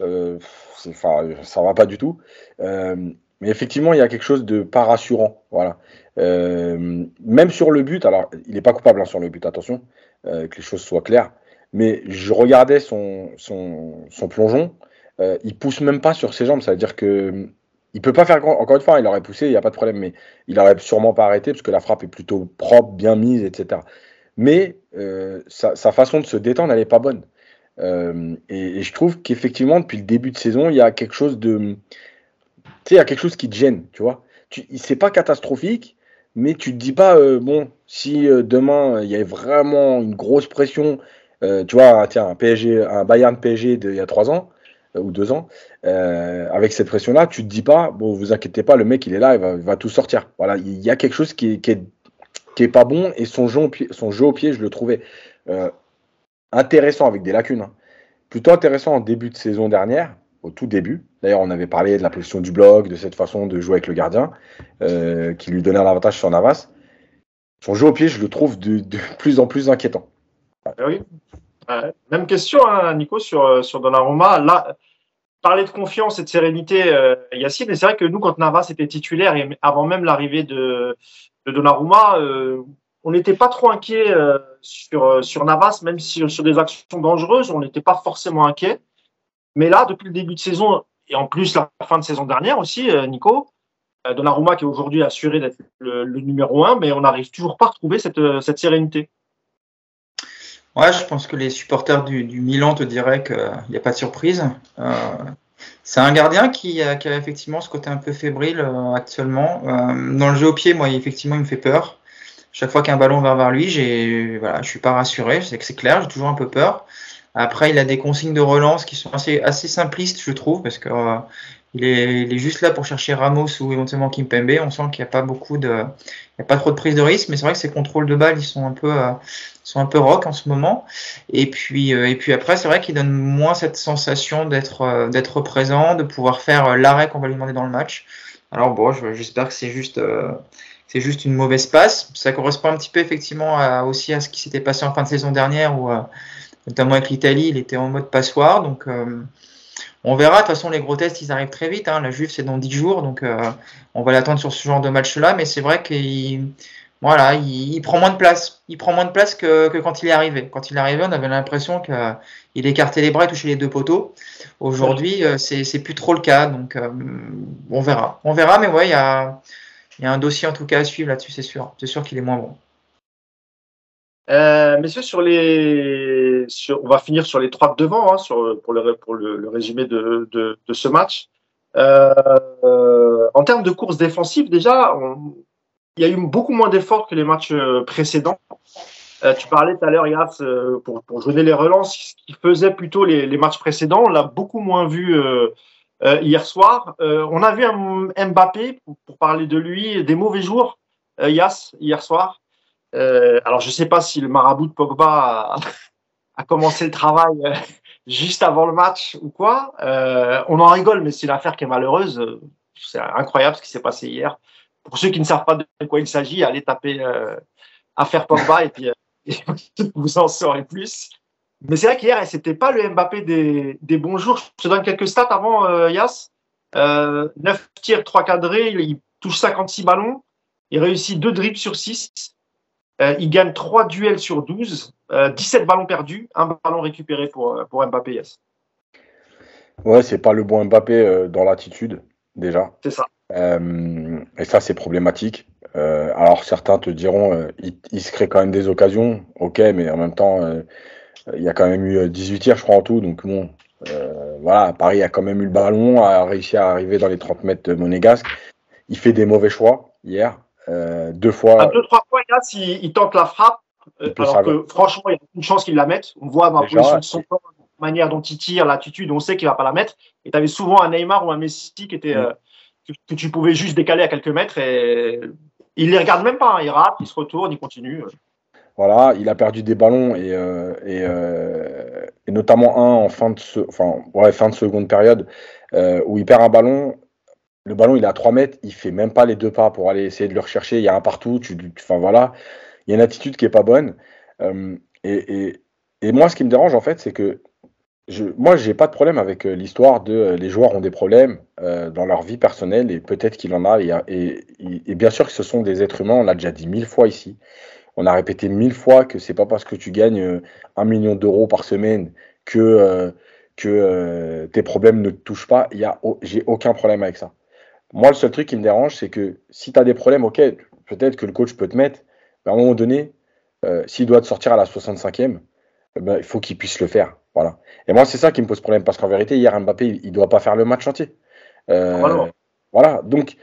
enfin, ça va pas du tout. Euh, mais effectivement, il y a quelque chose de pas rassurant. Voilà. Euh, même sur le but, alors il n'est pas coupable hein, sur le but, attention, euh, que les choses soient claires. Mais je regardais son, son, son plongeon, euh, il pousse même pas sur ses jambes, ça veut dire que il peut pas faire grand. Encore une fois, il aurait poussé, il n'y a pas de problème, mais il aurait sûrement pas arrêté parce que la frappe est plutôt propre, bien mise, etc. Mais euh, sa, façon de se détendre, elle n'est pas bonne. Euh, et, je trouve qu'effectivement, depuis le début de saison, il y a quelque chose de. Tu sais, il y a quelque chose qui te gêne, tu vois. C'est pas catastrophique, mais tu te dis pas, euh, bon, si euh, demain il y a vraiment une grosse pression, tu vois, tiens, un PSG, un Bayern PSG d'il y a trois ans ou deux ans, avec cette pression-là, tu te dis pas, bon, vous inquiétez pas, le mec il est là, il va, tout sortir. Voilà, il y a quelque chose qui est pas bon et son jeu, au pied, son jeu au pied, je le trouvais intéressant avec des lacunes. Hein. Plutôt intéressant en début de saison dernière, au tout début. D'ailleurs, on avait parlé de la position du bloc, de cette façon de jouer avec le gardien, euh, qui lui donnait un avantage sur Navas. Son jeu au pied, je le trouve de, *laughs* plus en plus inquiétant. Ah oui. Euh, même question, hein, Nico, sur, euh, sur Donnarumma. Là, parler de confiance et de sérénité, Yacine, mais c'est vrai que nous, quand Navas était titulaire et avant même l'arrivée de, de Donnarumma, on n'était pas trop inquiet euh, sur, euh, sur Navas, même si sur des actions dangereuses, on n'était pas forcément inquiet. Mais là, depuis le début de saison, et en plus la fin de saison dernière aussi, euh, Nico, euh, Donnarumma qui est aujourd'hui assuré d'être le, numéro un, mais on n'arrive toujours pas à retrouver cette, sérénité. Ouais, je pense que les supporters du, Milan te diraient qu'il n'y a pas de surprise. Euh, c'est un gardien qui a, qui a, effectivement ce côté un peu fébrile euh, actuellement. Euh, dans le jeu au pied, moi, effectivement, il me fait peur chaque fois qu'un ballon va vers lui, j'ai, voilà, je suis pas rassuré. Sais que c'est clair, j'ai toujours un peu peur. Après, il a des consignes de relance qui sont assez, assez simplistes, je trouve, parce que euh, il est, juste là pour chercher Ramos ou éventuellement Kimpembe. On sent qu'il n'y a pas beaucoup de, il y a pas trop de prise de risque, mais c'est vrai que ses contrôles de balles, ils sont un peu, euh, sont un peu rock en ce moment. Et puis, euh, et puis après, c'est vrai qu'il donne moins cette sensation d'être, euh, d'être présent, de pouvoir faire l'arrêt qu'on va lui demander dans le match. Alors bon, j'espère que c'est juste, c'est juste une mauvaise passe. Ça correspond un petit peu effectivement aussi à ce qui s'était passé en fin de saison dernière où notamment avec l'Italie, il était en mode passoire. Donc, euh, on verra. De toute façon, les gros tests, ils arrivent très vite. Hein. La Juve, c'est dans 10 jours. Donc, euh, on va l'attendre sur ce genre de match-là. Mais c'est vrai qu'il voilà, il, prend moins de place. Il prend moins de place que, quand il est arrivé. Quand il est arrivé, on avait l'impression qu'il écartait les bras et touchait les deux poteaux. Aujourd'hui, euh, c'est plus trop le cas. Donc, on verra. On verra. Mais ouais, il y a, y a un dossier en tout cas à suivre là-dessus, c'est sûr. C'est sûr qu'il est moins bon. Euh, messieurs, on va finir sur les trois de devant hein, pour, le, résumé de, ce match. Euh, en termes de course défensive, déjà, il y a eu beaucoup moins d'efforts que les matchs euh, précédents. Euh, tu parlais tout à l'heure, pour, pour jouer les relances, ce qui faisait plutôt les, les matchs précédents. On l'a beaucoup moins vu hier soir. on a vu un Mbappé, pour, parler de lui, des mauvais jours, Yass, hier soir. Euh, alors, je ne sais pas si le marabout de Pogba a, commencé le travail euh, *laughs* juste avant le match ou quoi. Euh, on en rigole, mais c'est une affaire qui est malheureuse. C'est incroyable ce qui s'est passé hier. Pour ceux qui ne savent pas de quoi il s'agit, allez taper affaire Pogba et puis *laughs* vous en saurez plus. Mais c'est vrai qu'hier, c'était pas le Mbappé des, des, bons jours. Je te donne quelques stats avant, Yas. 9 tirs, 3 cadrés, il touche 56 ballons. Il réussit 2 dribbles sur 6. Euh, il gagne 3 duels sur 12, 17 euh, ballons perdus, un ballon récupéré pour, euh, pour Mbappé. Yes. Ouais, c'est pas le bon Mbappé dans l'attitude, déjà. C'est ça. et ça, c'est problématique. alors, certains te diront, il, se crée quand même des occasions, ok, mais en même temps, il y a quand même eu 18 tirs, je crois, en tout. Donc, bon, voilà, Paris a quand même eu le ballon, a réussi à arriver dans les 30 mètres de Monégasque. Il fait des mauvais choix hier. Euh, deux fois. À deux, trois fois, il, il tente la frappe, euh, alors que franchement, il y a une chance qu'il la mette. On voit dans la position de son corps, la manière dont il tire, l'attitude, on sait qu'il va pas la mettre. Et tu avais souvent un Neymar ou un Messi qui était, mm. euh, que, tu pouvais juste décaler à quelques mètres et il les regarde même pas. Hein. Il rate, il se retourne, il continue. Voilà, il a perdu des ballons et, et, et, notamment un en fin de, enfin, ouais, fin de seconde période où il perd un ballon le ballon, il est à 3 mètres, il fait même pas les deux pas pour aller essayer de le rechercher. Il y a un partout. Enfin, voilà. Il y a une attitude qui est pas bonne. Euh, et, moi, ce qui me dérange, en fait, c'est que je, moi, j'ai pas de problème avec euh, l'histoire de euh, les joueurs ont des problèmes dans leur vie personnelle et peut-être qu'il en a. Et, et, bien sûr que ce sont des êtres humains. On l'a déjà dit mille fois ici. On a répété mille fois que c'est pas parce que tu gagnes un million d'euros par semaine que que tes problèmes ne te touchent pas. Il y a, j'ai aucun problème avec ça. Moi, le seul truc qui me dérange, c'est que si tu as des problèmes, ok, peut-être que le coach peut te mettre, mais à un moment donné, euh, s'il doit te sortir à la 65e, eh ben, il faut qu'il puisse le faire. Voilà. Et moi, c'est ça qui me pose problème, parce qu'en vérité, hier, Mbappé, il ne doit pas faire le match entier. Euh, voilà. Donc,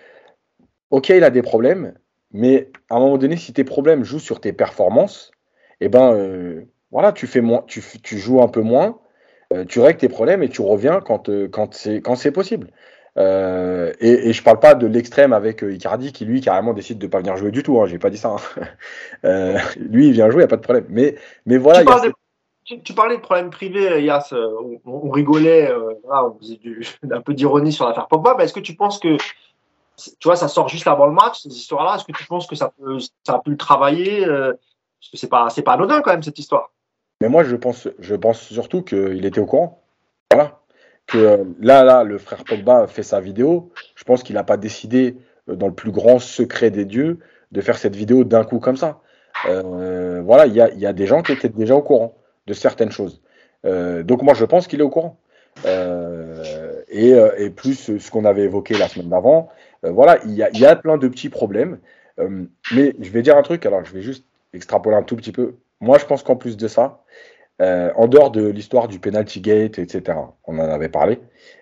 ok, il a des problèmes, mais à un moment donné, si tes problèmes jouent sur tes performances, eh ben, euh, voilà, tu, fais moins, tu, tu, joues un peu moins, tu règles tes problèmes et tu reviens quand, quand c'est possible. Euh, et, et, je parle pas de l'extrême avec euh, Icardi qui lui carrément décide de pas venir jouer du tout. Hein, J'ai pas dit ça. Hein. *laughs* Euh, lui il vient jouer, y a pas de problème. Mais mais voilà. Tu, parlais, tu, parlais de problèmes privés, Yass. On, on rigolait, on faisait du, *laughs* un peu d'ironie sur l'affaire Pogba. Mais est-ce que tu penses que tu vois ça sort juste avant le match ces histoires-là Est-ce que tu penses que ça peut ça a pu le travailler Parce que c'est pas c'est pas anodin quand même cette histoire. Mais moi je pense je pense surtout qu'il était au courant. Voilà que euh, là, là, le frère Pogba fait sa vidéo. Je pense qu'il n'a pas décidé, euh, dans le plus grand secret des dieux, de faire cette vidéo d'un coup comme ça. Euh, voilà, il y a, y a, des gens qui étaient déjà au courant de certaines choses. donc moi, je pense qu'il est au courant. Et, plus ce qu'on avait évoqué la semaine d'avant. Voilà, il y a, y a, plein de petits problèmes. mais je vais dire un truc, alors je vais juste extrapoler un tout petit peu. Moi, je pense qu'en plus de ça, euh, en dehors de l'histoire du penalty gate, etc., on en avait parlé.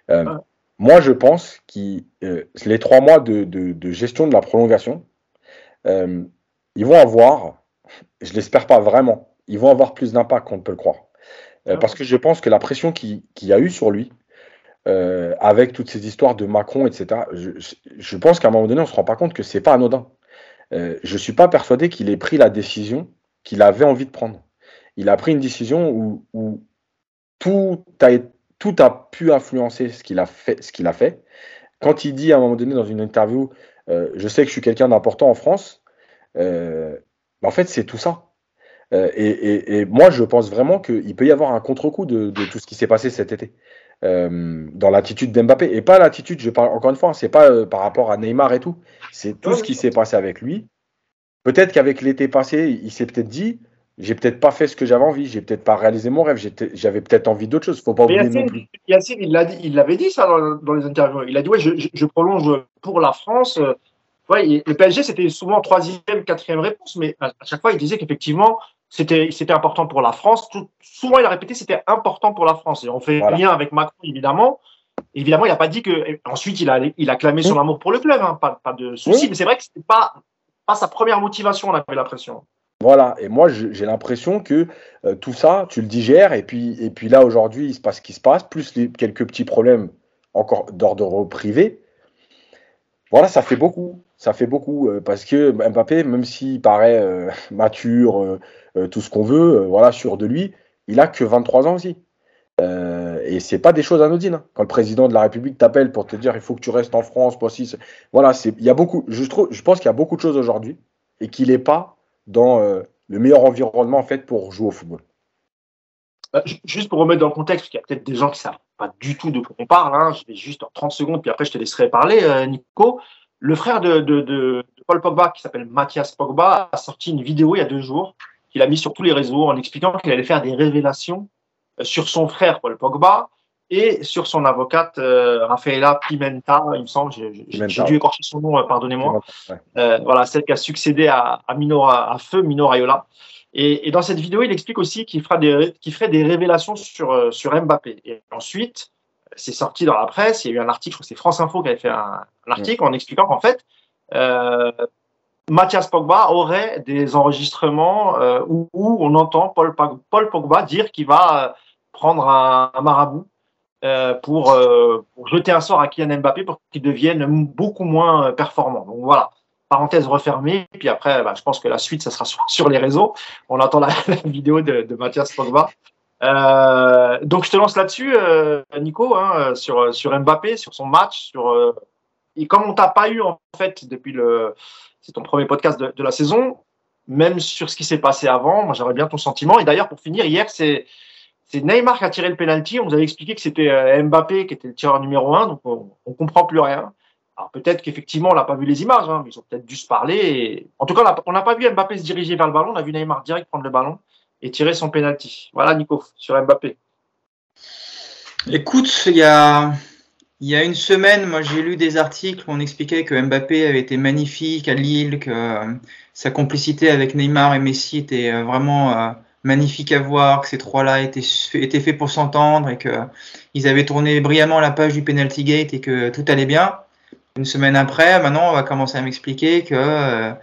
Euh, ah. Moi, je pense que euh, les trois mois de, gestion de la prolongation, ils vont avoir, je l'espère pas vraiment, ils vont avoir plus d'impact qu'on ne peut le croire. Ah. parce que je pense que la pression qu'il y a eu sur lui, euh, avec toutes ces histoires de Macron, etc. Je, pense qu'à un moment donné, on se rend pas compte que c'est pas anodin. Euh, je suis pas persuadé qu'il ait pris la décision qu'il avait envie de prendre. Il a pris une décision où, tout, a, tout a pu influencer ce qu'il a, fait. Quand il dit à un moment donné dans une interview, euh, je sais que je suis quelqu'un d'important en France, bah, en fait, c'est tout ça. Et, moi, je pense vraiment qu'il peut y avoir un contre-coup de, tout ce qui s'est passé cet été. Euh, dans l'attitude d'Mbappé. Et pas l'attitude, je parle encore une fois, c'est pas euh, par rapport à Neymar et tout. C'est tout ce qui s'est passé avec lui. Peut-être qu'avec l'été passé, il s'est peut-être dit j'ai peut-être pas fait ce que j'avais envie, j'ai peut-être pas réalisé mon rêve, j'avais peut-être envie d'autre chose. Faut pas oublier non plus. Yassine, il l'avait dit, il dit ça dans, les interviews. Il a dit ouais, je, je, prolonge pour la France. Ouais, le PSG, c'était souvent troisième, quatrième réponse, mais à, chaque fois, il disait qu'effectivement, c'était c'était important pour la France. souvent, il a répété c'était important pour la France. Et on fait rien avec Macron, évidemment. Évidemment, il n'a pas dit que. Ensuite, il a, il a clamé son amour pour le club, hein, pas, pas, de souci. Mais c'est vrai que ce n'était pas, pas sa première motivation, on avait l'impression. Voilà, et moi j'ai l'impression que euh, tout ça, tu le digères, et puis, et puis là aujourd'hui, il se passe ce qui se passe, plus les, quelques petits problèmes encore d'ordre privé. Voilà, ça fait beaucoup. Ça fait beaucoup euh, parce que Mbappé, même s'il paraît euh, *laughs* mature, euh, tout ce qu'on veut, euh, voilà, sûr de lui, il a que 23 ans aussi. Euh, et c'est pas des choses anodines. Hein. Quand le président de la République t'appelle pour te dire il faut que tu restes en France, voici, voilà, c'est, il y a beaucoup, je trouve, je pense qu'il y a beaucoup de choses aujourd'hui et qu'il n'est pas dans le meilleur environnement en fait pour jouer au football. Juste pour remettre dans le contexte, parce qu'il y a peut-être des gens qui savent pas du tout de quoi on parle. Hein, je vais juste en 30 secondes, puis après je te laisserai parler, Nico. Le frère de, de, de Paul Pogba, qui s'appelle Mathias Pogba, a sorti une vidéo il y a deux jours qu'il a mis sur tous les réseaux en expliquant qu'il allait faire des révélations euh, sur son frère Paul Pogba et sur son avocate euh, Rafaela Pimenta, il me semble, j'ai dû écorcher son nom, euh, pardonnez-moi. voilà, celle qui a succédé à, à, à feu Mino Raiola. Et, dans cette vidéo, il explique aussi qu'il fera des, ferait des révélations sur, sur Mbappé. Et ensuite, c'est sorti dans la presse. Il y a eu un article, je crois que c'est France Info qui avait fait un, article en expliquant qu'en fait, euh, Mathias Pogba aurait des enregistrements euh, où, on entend Paul, Pogba dire qu'il va euh, prendre un, marabout euh, pour, jeter un sort à Kylian Mbappé pour qu'il devienne beaucoup moins performant. Donc voilà, parenthèse refermée. Puis après, bah, je pense que la suite, ça sera sur, les réseaux. On entend *laughs* la, vidéo de, Mathias Pogba. donc je te lance là-dessus, Nico, hein, sur, sur Mbappé, sur son match, sur et comme on t'a pas eu en fait depuis le c'est ton premier podcast de, la saison. Même sur ce qui s'est passé avant, moi j'aimerais bien ton sentiment. Et d'ailleurs, pour finir, hier, c'est Neymar qui a tiré le penalty. On vous avait expliqué que c'était euh, Mbappé qui était le tireur numéro un, donc on, ne comprend plus rien. Peut-être qu'effectivement, on n'a pas vu les images, hein, mais ils ont peut-être dû se parler. En tout cas, on n'a pas vu Mbappé se diriger vers le ballon. On a vu Neymar direct prendre le ballon et tirer son penalty. Voilà, Nico, sur Mbappé. Écoute, il y a, il y a une semaine, moi j'ai lu des articles où on expliquait que Mbappé avait été magnifique à Lille, que euh, sa complicité avec Neymar et Messi était euh, vraiment euh, magnifique à voir, que ces trois-là étaient, étaient faits pour s'entendre et qu'ils avaient tourné brillamment la page du penalty gate et que tout allait bien. Une semaine après, maintenant on va commencer à m'expliquer que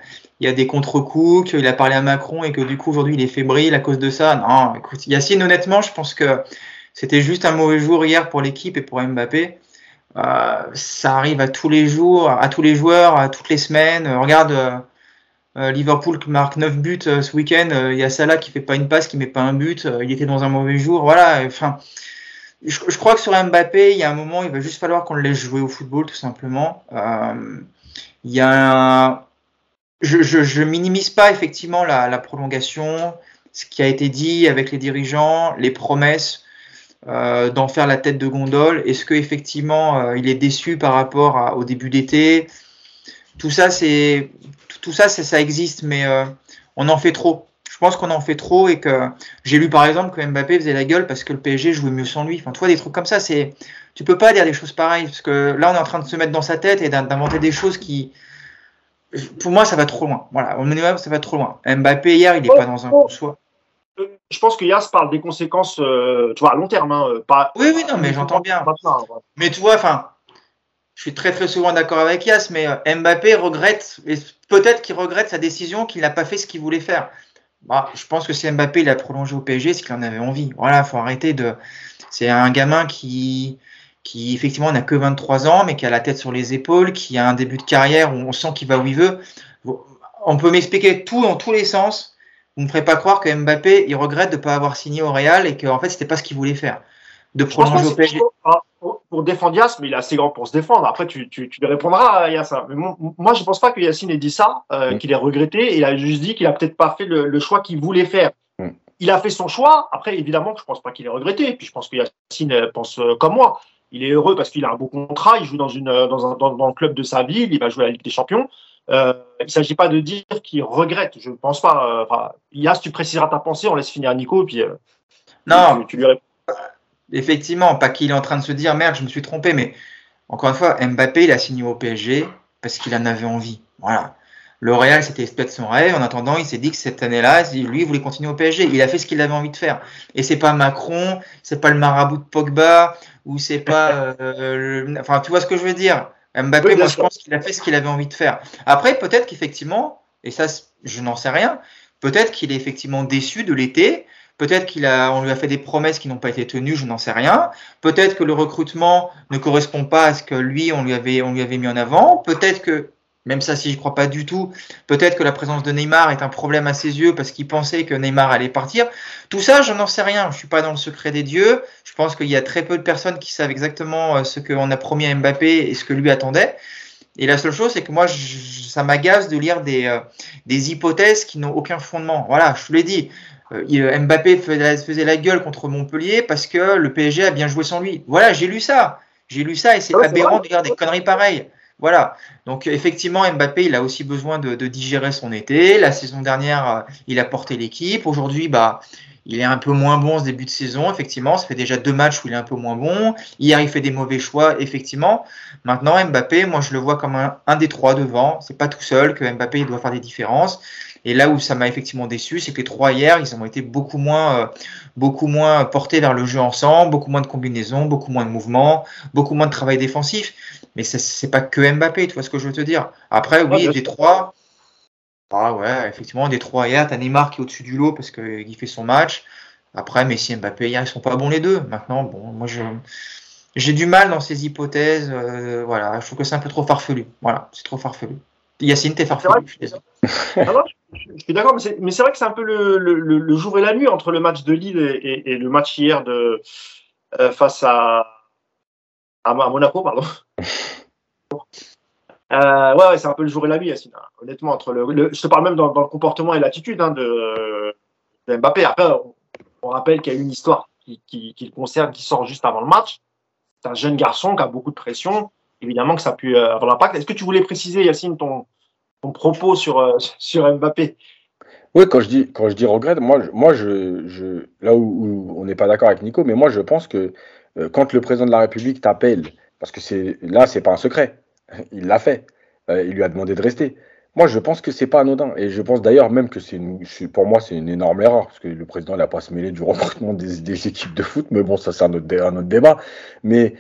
il y a des contre-coups, qu'il a parlé à Macron et que du coup aujourd'hui il est fébrile à cause de ça. Non, écoute, Yacine, honnêtement, je pense que c'était juste un mauvais jour hier pour l'équipe et pour Mbappé. Euh, ça arrive à tous les jours, à tous les joueurs, à toutes les semaines. Euh, regarde euh, Liverpool marque 9 buts ce week-end. Il y a Salah qui fait pas une passe, qui met pas un but. il était dans un mauvais jour. Voilà. Enfin, je, crois que sur Mbappé, il y a un moment, il va juste falloir qu'on le laisse jouer au football, tout simplement. il y a je, je, minimise pas effectivement la, la, prolongation, ce qui a été dit avec les dirigeants, les promesses. Euh, d'en faire la tête de gondole Est-ce que effectivement euh, il est déçu par rapport au début d'été? Tout ça, c'est tout ça, ça, existe, mais euh, on en fait trop. Je pense qu'on en fait trop et que j'ai lu par exemple que Mbappé faisait la gueule parce que le PSG jouait mieux sans lui. Enfin, tu vois des trucs comme ça, c'est tu peux pas dire des choses pareilles parce que là on est en train de se mettre dans sa tête et d'inventer des choses qui pour moi ça va trop loin. Voilà, au minimum ça va trop loin. Mbappé hier, il n'est pas dans un coup soi je pense que Yass parle des conséquences, euh, tu vois, à long terme. Hein, pas, oui, oui, non, mais j'entends bien. Mais tu vois, enfin, je suis très très souvent d'accord avec Yass, mais euh, Mbappé regrette, peut-être qu'il regrette sa décision, qu'il n'a pas fait ce qu'il voulait faire. Bah, je pense que si Mbappé il a prolongé au PSG, c'est qu'il en avait envie. Voilà, faut arrêter de. C'est un gamin qui qui effectivement n'a que 23 ans, mais qui a la tête sur les épaules, qui a un début de carrière où on sent qu'il va où il veut. On peut m'expliquer tout dans tous les sens. Vous ne me ferez pas croire que Mbappé, il regrette de ne pas avoir signé au Real et qu'en fait, c'était pas ce qu'il voulait faire. De prolonger au PSG. Pour, défendre Yass, mais il est assez grand pour se défendre. Après, tu, tu, tu lui répondras, Yass. Mais moi, je ne pense pas que Yacine ait dit ça, euh, mm. qu'il ait regretté. Il a juste dit qu'il a peut-être pas fait le, choix qu'il voulait faire. Mm. Il a fait son choix. Après, évidemment, je ne pense pas qu'il ait regretté. Puis je pense que Yacine euh, pense euh, comme moi il est heureux parce qu'il a un beau contrat, il joue dans, une, dans, un, dans, le club de sa ville, il va jouer à la Ligue des Champions. Euh, il ne s'agit pas de dire qu'il regrette, je ne pense pas. Enfin, Yas, tu préciseras ta pensée, on laisse finir Nico, puis euh, non, tu, lui réponds. Effectivement, pas qu'il est en train de se dire merde, je me suis trompé, mais encore une fois, Mbappé, il a signé au PSG parce qu'il en avait envie. Voilà. Le Real, c'était peut-être son rêve. En attendant, il s'est dit que cette année-là, lui, il voulait continuer au PSG. Il a fait ce qu'il avait envie de faire. Et c'est pas Macron, c'est pas le marabout de Pogba, ou c'est pas. *laughs* Euh, enfin, tu vois ce que je veux dire? Mbappé, moi, je pense qu'il a fait ce qu'il avait envie de faire. Après, peut-être qu'effectivement, et ça, je n'en sais rien, peut-être qu'il est effectivement déçu de l'été. Peut-être qu'il a, lui a fait des promesses qui n'ont pas été tenues, je n'en sais rien. Peut-être que le recrutement ne correspond pas à ce que lui, on lui avait, on lui avait mis en avant. Peut-être que même ça, si je ne crois pas du tout, peut-être que la présence de Neymar est un problème à ses yeux parce qu'il pensait que Neymar allait partir. Tout ça, je n'en sais rien. Je suis pas dans le secret des dieux. Je pense qu'il y a très peu de personnes qui savent exactement euh, ce qu'on a promis à Mbappé et ce que lui attendait. Et la seule chose, c'est que moi, ça m'agace de lire des, euh, des hypothèses qui n'ont aucun fondement. Voilà, je vous l'ai dit. Euh, Mbappé faisait la gueule contre Montpellier parce que le PSG a bien joué sans lui. Voilà, j'ai lu ça. J'ai lu ça et c'est aberrant de lire des conneries pareilles. Voilà. Donc effectivement, Mbappé, il a aussi besoin de, digérer son été. La saison dernière, euh, il a porté l'équipe. Aujourd'hui, bah, il est un peu moins bon ce début de saison. Effectivement, ça fait déjà deux matchs où il est un peu moins bon. Hier, il fait des mauvais choix. Effectivement. Maintenant, Mbappé, moi, je le vois comme un, des trois devant. C'est pas tout seul que Mbappé il doit faire des différences. Et là où ça m'a effectivement déçu, c'est que les trois hier, ils ont été beaucoup moins, euh, beaucoup moins portés vers le jeu ensemble, beaucoup moins de combinaisons, beaucoup moins de mouvements, beaucoup moins de travail défensif. Mais c'est pas que Mbappé, tu vois ce que je veux te dire. Après, oui, des trois. Ah ouais, effectivement, des trois hier, t'as Neymar qui est au-dessus du lot parce qu'il fait son match. Après, Messi et Mbappé, hier, ils sont pas bons les deux. Maintenant, bon, moi, je. J'ai du mal dans ces hypothèses. Euh, voilà, je trouve que c'est un peu trop farfelu. Voilà, c'est trop farfelu. Yacine, t'es farfelu. Je suis je suis d'accord, mais c'est vrai que c'est un peu le, le, jour et la nuit entre le match de Lille et, et, le match hier de, euh, face à, à, Monaco, pardon. *laughs* Euh, ouais, ouais c'est un peu le jour et la nuit, Yacine. Hein. Honnêtement, entre le, je te parle même dans, le comportement et l'attitude hein, de, Mbappé. Après, on, rappelle qu'il y a une histoire qui, qui, qui, le concerne, qui sort juste avant le match. C'est un jeune garçon qui a beaucoup de pression. Évidemment que ça a pu euh, avoir l'impact. Est-ce que tu voulais préciser, Yacine, ton, ton propos sur, euh, *laughs* sur Mbappé. Oui, quand je dis, quand je dis regrette, moi, moi je, je, là où, on n'est pas d'accord avec Nico, mais moi je pense que euh, quand le président de la République t'appelle, parce que c'est là, c'est pas un secret, *laughs* il l'a fait, euh, il lui a demandé de rester. Moi, je pense que c'est pas anodin. Et je pense d'ailleurs même que c'est pour moi, c'est une énorme erreur, parce que le président n'a pas se mêler du *laughs* recrutement des, équipes de foot, mais bon, ça, c'est un un autre débat. Mais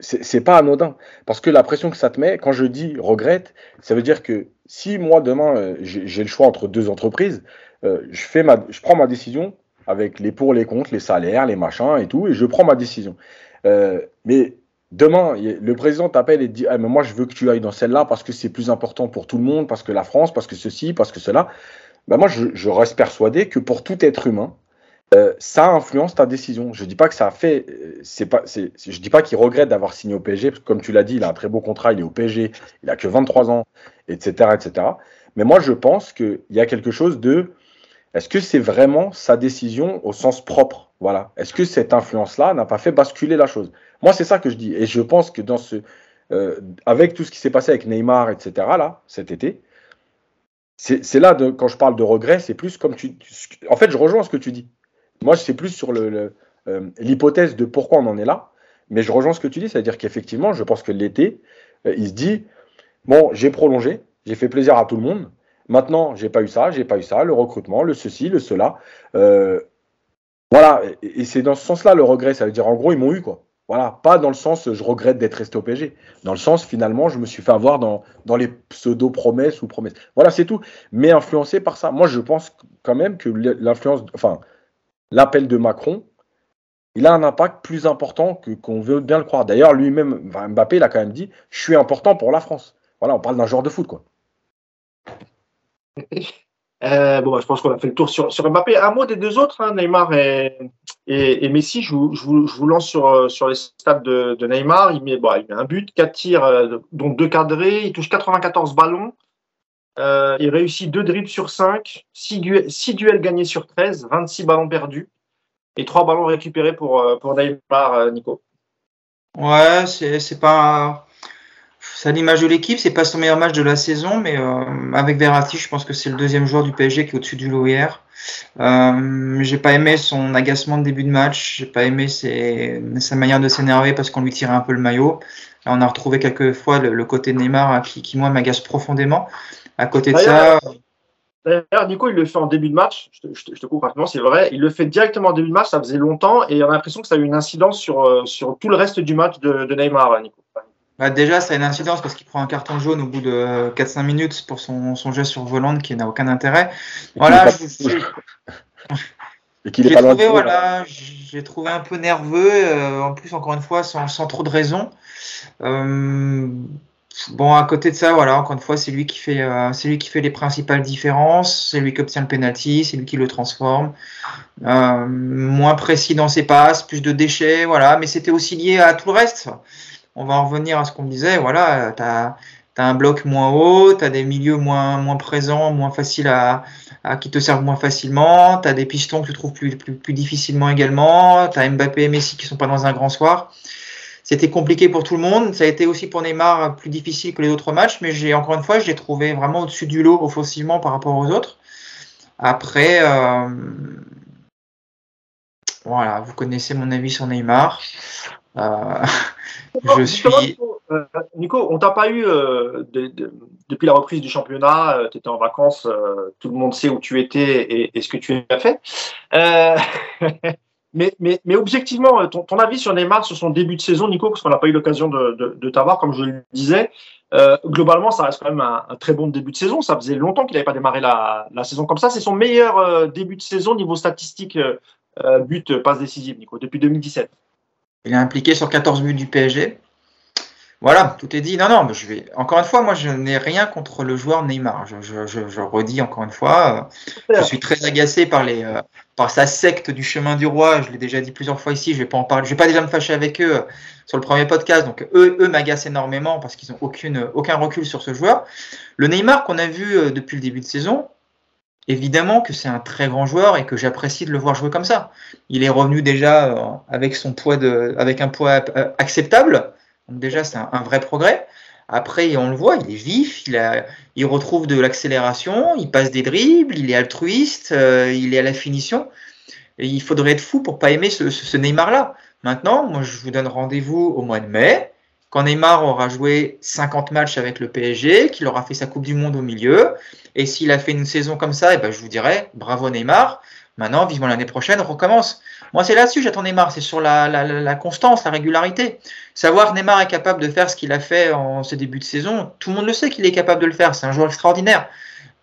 c'est pas anodin. Parce que la pression que ça te met, quand je dis regrette, ça veut dire que si moi demain euh, j'ai le choix entre deux entreprises, euh, je, fais ma, je prends ma décision avec les pour, les contre, les salaires, les machins et tout, et je prends ma décision. Euh, mais demain, le président t'appelle et te dit ah, mais Moi, je veux que tu ailles dans celle-là parce que c'est plus important pour tout le monde, parce que la France, parce que ceci, parce que cela. Ben moi, je, je reste persuadé que pour tout être humain, euh, ça influence ta décision. Je dis pas que ça a fait, euh, je dis pas qu'il regrette d'avoir signé au PSG, parce que comme tu l'as dit, il a un très beau contrat, il est au PSG, il a que 23 ans, etc., etc. Mais moi, je pense qu'il y a quelque chose de, est-ce que c'est vraiment sa décision au sens propre, voilà. Est-ce que cette influence-là n'a pas fait basculer la chose? Moi, c'est ça que je dis, et je pense que dans ce, euh, avec tout ce qui s'est passé avec Neymar, etc. là, cet été, c'est là quand je parle de regret, c'est plus comme tu, en fait, je rejoins ce que tu dis. Moi, c'est plus sur euh, l'hypothèse de pourquoi on en est là. Mais je rejoins ce que tu dis, c'est-à-dire qu'effectivement, je pense que l'été, euh, il se dit bon, j'ai prolongé, j'ai fait plaisir à tout le monde. Maintenant, j'ai pas eu ça, j'ai pas eu ça, le recrutement, le ceci, le cela. Euh, voilà, et, c'est dans ce sens-là le regret. Ça veut dire en gros, ils m'ont eu quoi. Voilà, pas dans le sens je regrette d'être resté au PSG. Dans le sens finalement, je me suis fait avoir dans, dans les pseudo-promesses ou promesses. Voilà, c'est tout. Mais influencé par ça. Moi, je pense quand même que l'influence, enfin, l'appel de Macron, il a un impact plus important que qu'on veut bien le croire. D'ailleurs, lui-même, Mbappé, il a quand même dit Je suis important pour la France. Voilà, on parle d'un joueur de foot, quoi. *laughs* Euh, bon, bah, je pense qu'on a fait le tour sur, Mbappé. Un mot des deux autres, hein, Neymar et, Messi. Je vous, vous, lance sur, euh, sur les stats de, Neymar. Il met, bon, il met un but, quatre tirs, euh, dont deux cadrés. Il touche 94 ballons. Euh, il réussit deux dribbles sur 5, 6, duels gagnés sur 13, 26 ballons perdus et 3 ballons récupérés pour, pour Neymar, Nico. Ouais, c'est pas c'est l'image de l'équipe, c'est pas son meilleur match de la saison, mais euh, avec Verratti, je pense que c'est le deuxième joueur du PSG qui est au-dessus du lot hier. Euh, j'ai pas aimé son agacement de début de match, j'ai pas aimé sa manière de s'énerver parce qu'on lui tirait un peu le maillot. on a retrouvé quelques fois le, côté Neymar hein, qui, moi, m'agace profondément. À côté de ça. D'ailleurs, Nico, il le fait en début de match. Je te, je te, coupe rapidement, c'est vrai. Il le fait directement en début de match. Ça faisait longtemps et on a l'impression que ça a eu une incidence sur, euh, sur tout le reste du match de, de Neymar, Nico. Bah déjà, ça a une incidence parce qu'il prend un carton jaune au bout de 4-5 minutes pour son, son geste sur volante qui n'a aucun intérêt. Voilà, j'ai trouvé, voilà, j'ai trouvé un peu nerveux, euh, en plus, encore une fois, sans, sans trop de raison. Euh, bon, à côté de ça, voilà, encore une fois, c'est lui qui fait, euh, c'est lui qui fait les principales différences, c'est lui qui obtient le penalty, c'est lui qui le transforme. moins précis dans ses passes, plus de déchets, voilà, mais c'était aussi lié à tout le reste on va en revenir à ce qu'on disait. Voilà, tu as, un bloc moins haut, tu as des milieux moins, moins présents, moins faciles à, qui te servent moins facilement, tu as des pistons que tu trouves plus, plus, difficilement également, tu as Mbappé et Messi qui sont pas dans un grand soir. C'était compliqué pour tout le monde. Ça a été aussi pour Neymar plus difficile que les autres matchs, mais j'ai encore une fois, je l'ai trouvé vraiment au-dessus du lot offensivement par rapport aux autres. Après, euh, voilà, vous connaissez mon avis sur Neymar. Euh, *laughs* je suis. Euh, Nico, on t'a pas eu euh, depuis la reprise du championnat. tu étais en vacances, tout le monde sait où tu étais et, ce que tu as fait. *laughs* mais, mais, mais, objectivement, ton, avis sur Neymar, sur son début de saison, Nico, parce qu'on n'a pas eu l'occasion de, de, t'avoir, comme je le disais. globalement, ça reste quand même un, très bon début de saison. Ça faisait longtemps qu'il n'avait pas démarré la, la, saison comme ça. C'est son meilleur début de saison niveau statistique, but, passe décisive, Nico, depuis 2017. Il est impliqué sur 14 buts du PSG. Voilà, tout est dit. Non, non, mais je vais. Encore une fois, moi, je n'ai rien contre le joueur Neymar. Je, redis encore une fois, euh, je suis très agacé par les, euh, par sa secte du chemin du roi. Je l'ai déjà dit plusieurs fois ici. Je vais pas en parler. Je vais pas déjà me fâcher avec eux euh, sur le premier podcast. Donc eux, eux m'agacent énormément parce qu'ils n'ont aucune, aucun recul sur ce joueur. Le Neymar qu'on a vu depuis le début de saison, évidemment que c'est un très grand joueur et que j'apprécie de le voir jouer comme ça. Il est revenu déjà avec son poids de, avec un poids acceptable. Donc déjà c'est un, vrai progrès. Après on le voit, il est vif, il, retrouve de l'accélération, il passe des dribbles, il est altruiste, euh, il est à la finition. Il faudrait être fou pour pas aimer ce, ce Neymar là. Maintenant, moi je vous donne rendez-vous au mois de mai quand Neymar aura joué 50 matchs avec le PSG, qu'il aura fait sa Coupe du Monde au milieu, et s'il a fait une saison comme ça, eh ben je vous dirais bravo Neymar. Maintenant, vivement l'année prochaine, recommence. Moi, c'est là-dessus, j'attends Neymar, c'est sur la, constance, la régularité. Savoir Neymar est capable de faire ce qu'il a fait en ce début de saison, tout le monde le sait qu'il est capable de le faire, c'est un joueur extraordinaire.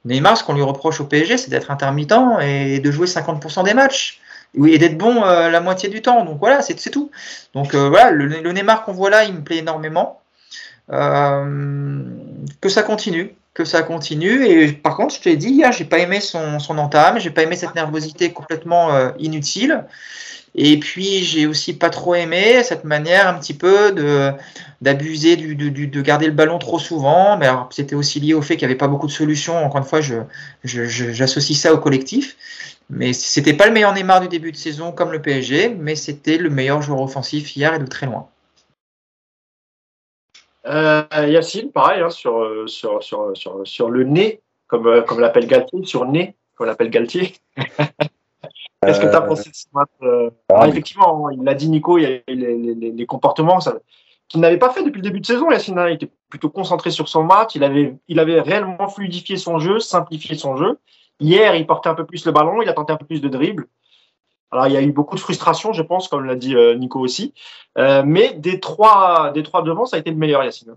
Neymar, ce qu'on lui reproche au PSG, c'est d'être intermittent et de jouer 50% des matchs oui, et d'être bon euh, la moitié du temps. Donc voilà, c'est tout. Donc euh, voilà, le, Neymar qu'on voit là, il me plaît énormément. Euh, que ça continue, que ça continue. Et par contre, je te l'ai dit hier, j'ai pas aimé son, son entame, j'ai pas aimé cette nervosité complètement inutile. Et puis j'ai aussi pas trop aimé cette manière un petit peu de d'abuser du, de garder le ballon trop souvent. Mais c'était aussi lié au fait qu'il n'y avait pas beaucoup de solutions. Encore une fois, je, j'associe ça au collectif. Mais c'était pas le meilleur Neymar du début de saison comme le PSG, mais c'était le meilleur joueur offensif hier et de très loin. Euh, Yacine, pareil, hein, sur, sur, sur, sur, sur le nez, comme, euh, comme l'appelle Galtier, sur nez, comme l'appelle Galtier. *laughs* Qu'est-ce que tu as euh, pensé de ce match euh, ah, Effectivement, il l'a dit Nico, il y a les, les, les comportements qu'il n'avait pas fait depuis le début de saison. Yacine, hein. il était plutôt concentré sur son match, il avait, il avait réellement fluidifié son jeu, simplifié son jeu. Hier, il portait un peu plus le ballon, il a tenté un peu plus de dribble. Alors, il y a eu beaucoup de frustration, je pense, comme l'a dit euh, Nico aussi. Euh, mais des trois, des trois devant, ça a été le meilleur, Yacine.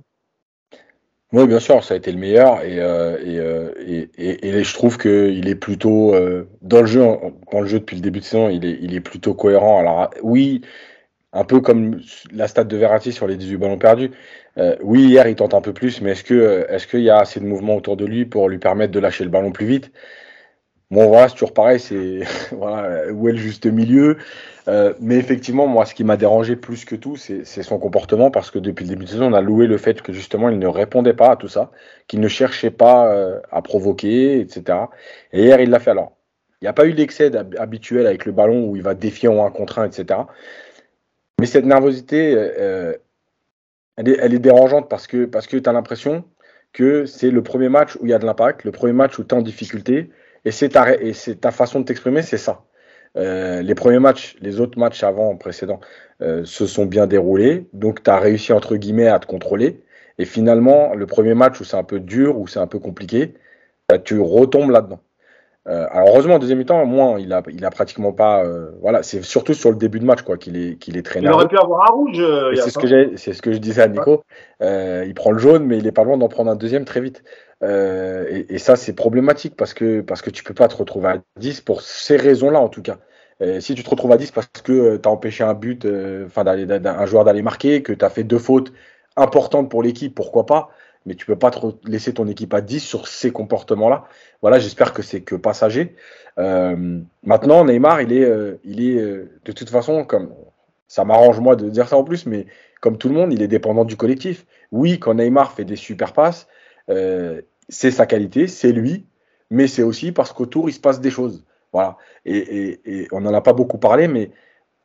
Oui, bien sûr, ça a été le meilleur et, euh, et, et, et, je trouve qu'il est plutôt dans le jeu, dans le jeu depuis le début de saison, il est, il est plutôt cohérent. Alors oui, un peu comme la stat de Verratti sur les 18 ballons perdus. oui, hier il tente un peu plus, mais est-ce que est-ce qu'il y a assez de mouvement autour de lui pour lui permettre de lâcher le ballon plus vite? Bon, voilà, c'est toujours pareil, c'est *laughs* voilà, où est le juste milieu? Euh, mais effectivement, moi, ce qui m'a dérangé plus que tout, c'est son comportement, parce que depuis le début de saison, on a loué le fait que justement, il ne répondait pas à tout ça, qu'il ne cherchait pas euh, à provoquer, etc. Et hier, il l'a fait. Alors, il n'y a pas eu l'excès habituel avec le ballon où il va défier en un contre un, etc. Mais cette nervosité, euh, elle, est, elle, est, dérangeante parce que, parce que tu as l'impression que c'est le premier match où il y a de l'impact, le premier match où tu es en difficulté, et c'est ta, et ta façon de t'exprimer, c'est ça. Euh, les premiers matchs, les autres matchs avant, précédents, euh, se sont bien déroulés. Donc, tu as réussi, entre guillemets, à te contrôler. Et finalement, le premier match où c'est un peu dur, où c'est un peu compliqué, bah, tu retombes là-dedans. Euh, alors heureusement en deuxième mi-temps, moins il a, il a pratiquement pas. Voilà, c'est surtout sur le début de match quoi qu'il est qu'il est très Il aurait pu avoir un rouge. C'est ce que c'est ce que je disais à Nico. il prend le jaune, mais il est pas loin d'en prendre un deuxième très vite. Et, et, ça c'est problématique parce que parce que tu peux pas te retrouver à 10 pour ces raisons-là en tout cas. si tu te retrouves à 10 parce que tu as empêché un but, enfin un joueur d'aller marquer, que tu as fait deux fautes importantes pour l'équipe, pourquoi pas mais tu peux pas laisser ton équipe à 10 sur ces comportements-là. Voilà, j'espère que c'est que passager. Euh, maintenant, Neymar, il est, euh, il est euh, de toute façon, comme ça m'arrange moi de dire ça en plus, mais comme tout le monde, il est dépendant du collectif. Oui, quand Neymar fait des super passes, c'est sa qualité, c'est lui, mais c'est aussi parce qu'autour il se passe des choses. Voilà. Et, et on n'en a pas beaucoup parlé, mais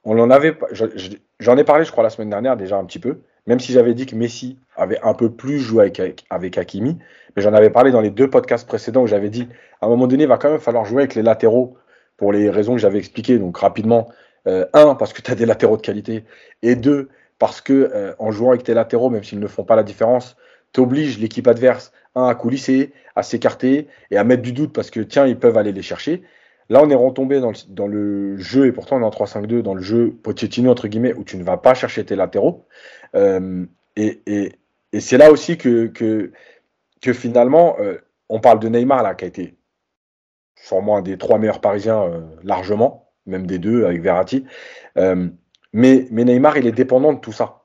on en avait. J'en ai parlé, je crois, la semaine dernière déjà un petit peu. Même si j'avais dit que Messi avait un peu plus joué avec, avec, Hakimi, mais j'en avais parlé dans les deux podcasts précédents où j'avais dit à un moment donné, il va quand même falloir jouer avec les latéraux pour les raisons que j'avais expliquées. Donc rapidement, euh, un, parce que tu as des latéraux de qualité, et deux, parce que euh, en jouant avec tes latéraux, même s'ils ne font pas la différence, tu obliges l'équipe adverse, un, à coulisser, à s'écarter et à mettre du doute parce que tiens, ils peuvent aller les chercher. Là, on est retombé dans le, jeu, et pourtant on est en 3-5-2, dans le jeu Pochettino, entre guillemets, où tu ne vas pas chercher tes latéraux. Euh, et, et, et c'est là aussi que, que, que finalement, euh, on parle de Neymar, là, qui a été sûrement un des trois meilleurs Parisiens euh, largement, même des deux avec Verratti. mais, mais Neymar, il est dépendant de tout ça.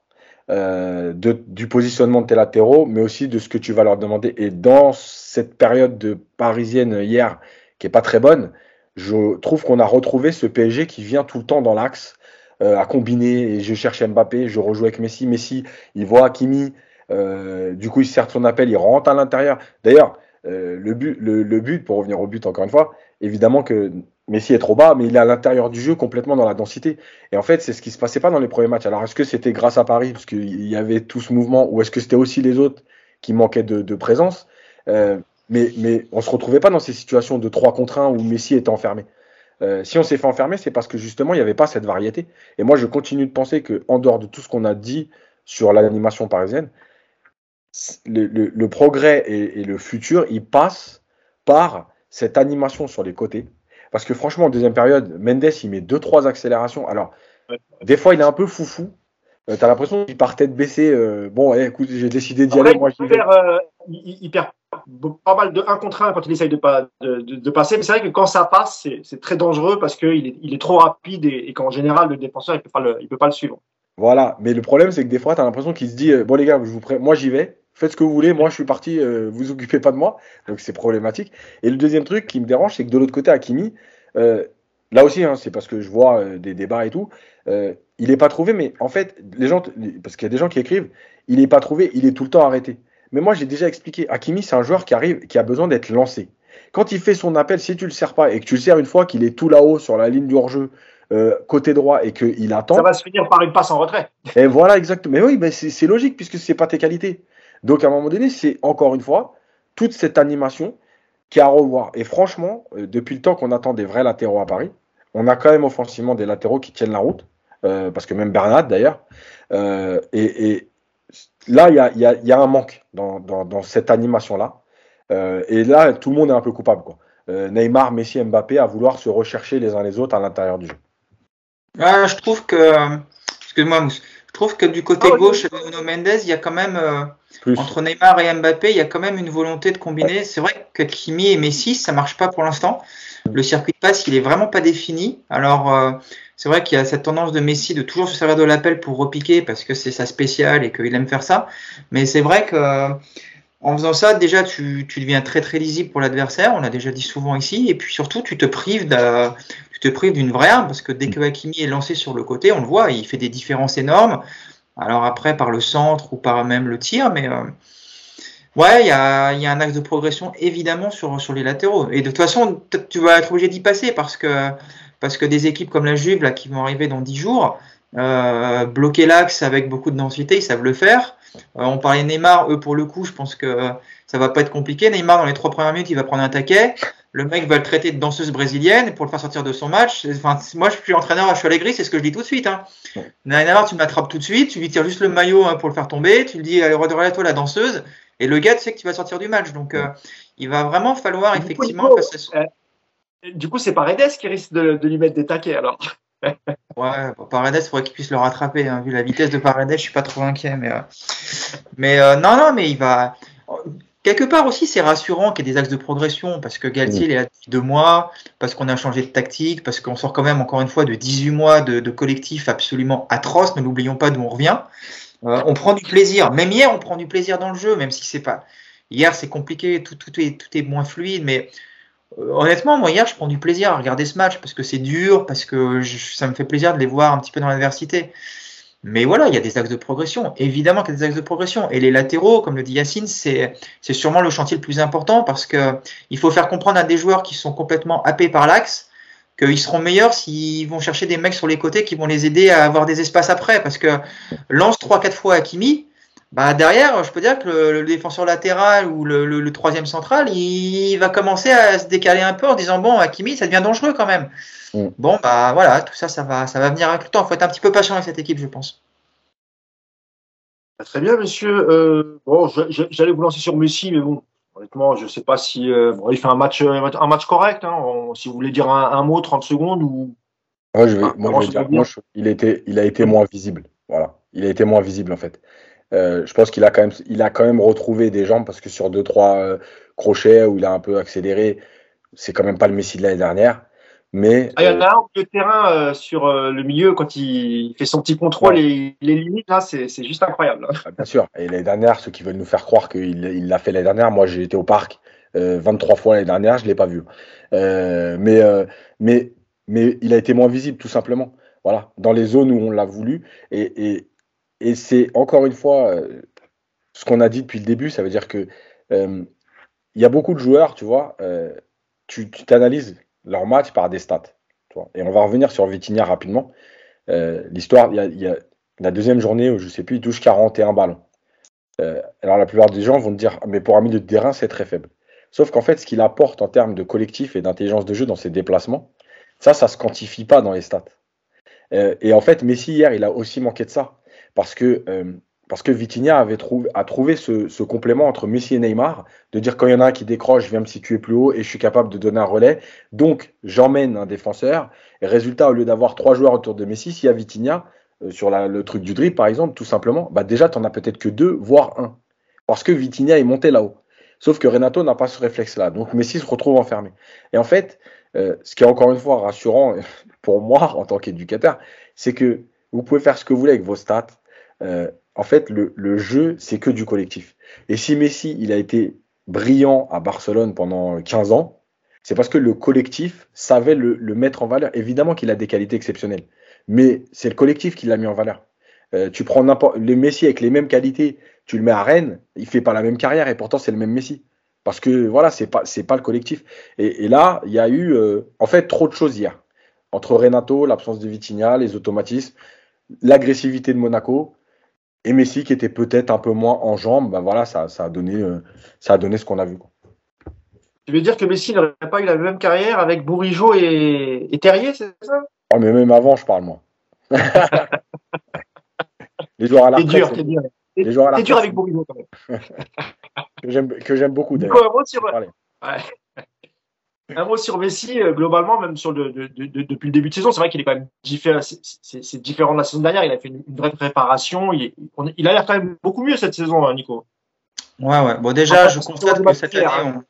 De, du positionnement de tes latéraux, mais aussi de ce que tu vas leur demander. Et dans cette période de parisienne hier, qui est pas très bonne, je trouve qu'on a retrouvé ce PSG qui vient tout le temps dans l'axe, euh, à combiner, et je cherche Mbappé, je rejoue avec Messi, Messi, il voit Hakimi, euh, du coup il sert son appel, il rentre à l'intérieur. D'ailleurs, euh, le, but, le, but, pour revenir au but encore une fois, évidemment que Messi est trop bas, mais il est à l'intérieur du jeu, complètement dans la densité. Et en fait, c'est ce qui se passait pas dans les premiers matchs. Alors, est-ce que c'était grâce à Paris, parce qu'il y avait tout ce mouvement, ou est-ce que c'était aussi les autres qui manquaient de, présence? Mais, mais on se retrouvait pas dans ces situations de 3 contre 1 où Messi était enfermé. Euh, si on s'est fait enfermer, c'est parce que justement, il n'y avait pas cette variété. Et moi, je continue de penser que, en dehors de tout ce qu'on a dit sur l'animation parisienne, le, le, progrès et, et, le futur, il passe par cette animation sur les côtés. Parce que franchement, en deuxième période, Mendes, il met 2-3 accélérations. Alors, des fois, il est un peu foufou. Euh, T'as l'impression qu'il part tête baissée. Euh, bon, écoute, j'ai décidé d'y aller. Moi, il, perd, euh, il, il, perd, pas mal de 1 contre 1 quand il essaye de, de, de, passer. Mais c'est vrai que quand ça passe, c'est très dangereux parce qu'il est, il est trop rapide et, et qu'en général, le défenseur, il peut pas le, il peut pas le suivre. Voilà. Mais le problème, c'est que des fois, tu as l'impression qu'il se dit Bon, les gars, je vous moi, j'y vais. Faites ce que vous voulez. Moi, je suis parti. Euh, vous occupez pas de moi. Donc, c'est problématique. Et le deuxième truc qui me dérange, c'est que de l'autre côté, Hakimi, euh, là aussi, hein, c'est parce que je vois euh, des débats et tout. Euh, il n'est pas trouvé, mais en fait, les gens, parce qu'il y a des gens qui écrivent, il n'est pas trouvé, il est tout le temps arrêté. Mais moi, j'ai déjà expliqué, Hakimi, c'est un joueur qui arrive, qui a besoin d'être lancé. Quand il fait son appel, si tu le sers pas et que tu le sers une fois qu'il est tout là-haut sur la ligne du hors-jeu, euh, côté droit et qu'il attend. Ça va se finir par une passe en retrait. Et voilà, exactement. Mais oui, mais c'est logique puisque c'est pas tes qualités. Donc à un moment donné, c'est encore une fois toute cette animation qui a à revoir. Et franchement, euh, depuis le temps qu'on attend des vrais latéraux à Paris, on a quand même offensivement des latéraux qui tiennent la route. Euh, parce que même Bernat d'ailleurs. Euh, et, là, il y a, un manque dans, cette animation-là. Euh, et là, tout le monde est un peu coupable. Quoi. Neymar, Messi, Mbappé à vouloir se rechercher les uns les autres à l'intérieur du jeu. je trouve que, excuse-moi, je trouve que du côté ah, gauche de Nuno Mendes, il y a quand même Entre Neymar et Mbappé, il y a quand même une volonté de combiner. C'est vrai que Kimi et Messi, ça marche pas pour l'instant. Le circuit de passe, il est vraiment pas défini. Alors, euh, c'est vrai qu'il y a cette tendance de Messi de toujours se servir de l'appel pour repiquer parce que c'est sa spéciale et qu'il aime faire ça. Mais c'est vrai que en faisant ça, déjà, tu, tu deviens très très lisible pour l'adversaire. On l'a déjà dit souvent ici. Et puis surtout, tu te prives de, tu te prives d'une vraie arme parce que dès que Hakimi est lancé sur le côté, on le voit, il fait des différences énormes. Alors après, par le centre ou par même le tir, mais euh, ouais, il y a, un axe de progression évidemment sur, sur les latéraux. Et de toute façon, tu vas être obligé d'y passer parce que, parce que des équipes comme la Juve, là, qui vont arriver dans 10 jours, euh, bloquer l'axe avec beaucoup de densité, ils savent le faire. Euh, on parlait Neymar, eux pour le coup, je pense que ça va pas être compliqué. Neymar, dans les trois premières minutes, il va prendre un taquet. Le mec va le traiter de danseuse brésilienne pour le faire sortir de son match. Enfin, moi, je suis entraîneur, je suis Allegri, c'est ce que je dis tout de suite. Hein. Neymar, tu m'attrapes tout de suite, tu lui tires juste le maillot hein, pour le faire tomber, tu lui dis, allez, à toi la danseuse. Et le gars, tu sais que tu vas sortir du match. Donc, euh, il va vraiment falloir Du coup, effectivement. Nico, passer euh, Du coup, c'est Paredes qui risque de, de lui mettre des taquets alors. *laughs* Ouais, bon, Paredes, il faudrait qu'il puisse le rattraper. hein. Vu la vitesse de Paredes, je suis pas trop inquiet. Mais, euh, mais euh, non, non, mais il va. Quelque part aussi, c'est rassurant qu'il y ait des axes de progression parce que Galtier, est là depuis deux mois, parce qu'on a changé de tactique, parce qu'on sort quand même, encore une fois, de 18 mois de, de collectif absolument atroce. Ne l'oublions pas d'où on revient. Euh, on prend du plaisir. Même hier, on prend du plaisir dans le jeu, même si c'est pas. Hier, c'est compliqué, tout, tout, est, tout est moins fluide, mais euh, honnêtement, moi, hier, je prends du plaisir à regarder ce match parce que c'est dur, parce que je- ça me fait plaisir de les voir un petit peu dans l'adversité. Mais voilà, il y a des axes de progression. Évidemment qu'il y a des axes de progression. Et les latéraux, comme le dit Yacine, c'est, sûrement le chantier le plus important parce que il faut faire comprendre à des joueurs qui sont complètement happés par l'axe qu'ils seront meilleurs s'ils vont chercher des mecs sur les côtés qui vont les aider à avoir des espaces après. Parce que lance 3-4 fois Hakimi, bah derrière, je peux dire que le, défenseur latéral ou le troisième central, il va commencer à se décaler un peu en disant bon, Hakimi, ça devient dangereux quand même. Mm. Bon, bah voilà, tout ça, ça va, ça va venir avec le temps. Il faut être un petit peu patient avec cette équipe, je pense. Bah, Très bien, monsieur. Euh, bon, j'allais vous lancer sur Messi, mais bon, honnêtement, je sais pas si euh, bon, il fait un match, euh, un match correct. Hein, On- si vous voulez dire un, un mot, 30 secondes ou? Moi, je vais, Ah, moi, je vais dire, moi, je- il, a été, il a été moins visible. Voilà. Il a été moins visible, en fait. Euh, je pense qu'il a quand même, il a quand même retrouvé des jambes parce que sur deux, trois euh, crochets où il a un peu accéléré, c'est quand même pas le Messi de l'année dernière. Mais Ah, il y en euh, a un au milieu de terrain euh, sur euh, le milieu quand il fait son petit contrôle Ouais. et les limites là, c'est c'est juste incroyable. Ah, Bien sûr. Et l'année dernière, ceux qui veulent nous faire croire qu'il il l'a fait l'année dernière, moi j'ai été au parc euh, 23 fois l'année dernière, je ne l'ai pas vu. Euh, mais, euh, mais, mais il a été moins visible tout simplement. Voilà, dans les zones où on l'a voulu. Et, et, et c'est encore une fois euh, ce qu'on a dit depuis le début, ça veut dire que euh, il y a beaucoup de joueurs, tu vois, euh, tu tu t'analyses leur match par des stats. Et on va revenir sur Vitinha rapidement. Euh, L'histoire, il y a, la deuxième journée où je sais plus, il touche 41 ballons. Euh, alors la plupart des gens vont te dire, mais pour un milieu de terrain, c'est très faible. Sauf qu'en fait, ce qu'il apporte en termes de collectif et d'intelligence de jeu dans ses déplacements, ça, ça se quantifie pas dans les stats. Euh, et en fait, Messi hier, il a aussi manqué de ça parce que parce que Vitinha avait a trouvé ce, ce complément entre Messi et Neymar, de dire quand il y en a un qui décroche, je viens me situer plus haut et je suis capable de donner un relais. Donc j'emmène un défenseur. Et résultat, au lieu d'avoir trois joueurs autour de Messi, s'il y a Vitinha euh, sur la- le truc du dribble, par exemple, tout simplement, bah déjà, tu n'en as peut-être que deux, voire un. Parce que Vitinha est monté là-haut. Sauf que Renato n'a pas ce réflexe-là. Donc Messi se retrouve enfermé. Et en fait, euh, ce qui est encore une fois rassurant *laughs* pour moi en tant qu'éducateur, c'est que vous pouvez faire ce que vous voulez avec vos stats. Euh, en fait, le, le jeu, c'est que du collectif. Et si Messi, il a été brillant à Barcelone pendant 15 ans, c'est parce que le collectif savait le, le mettre en valeur. Évidemment qu'il a des qualités exceptionnelles, mais c'est le collectif qui l'a mis en valeur. Euh, tu prends n'importe les Messi avec les mêmes qualités, tu le mets à Rennes, il fait pas la même carrière et pourtant c'est le même Messi. Parce que voilà, c'est pas pas le collectif. Et, et là, il y a eu euh, en fait trop de choses hier entre Renato, l'absence de Vitinha, les automatismes, l'agressivité de Monaco et Messi qui était peut-être un peu moins en jambes. Ben voilà, ça, ça a donné euh, ça a donné ce qu'on a vu. quoi. Tu veux dire que Messi n'aurait pas eu la même carrière avec Bourigeau et, et Terrier, c'est ça? Oh, mais même avant, je parle moi. *laughs* les joueurs à la retraite, dur, c'est- dur. les joueurs à la T'es dur avec Bourigeau quand même. *laughs* que j'aime beaucoup d'ailleurs. Ouais. Un mot sur Messi, euh, globalement, même sur le, de- de- de- depuis le début de saison, c'est vrai qu'il est quand même différent, c'est- différent de la saison dernière. Il a fait une, une vraie préparation. Il, est- on est- il a l'air quand même beaucoup mieux cette saison, hein, Nico. Ouais, ouais. Bon, déjà, je constate que cette année, on,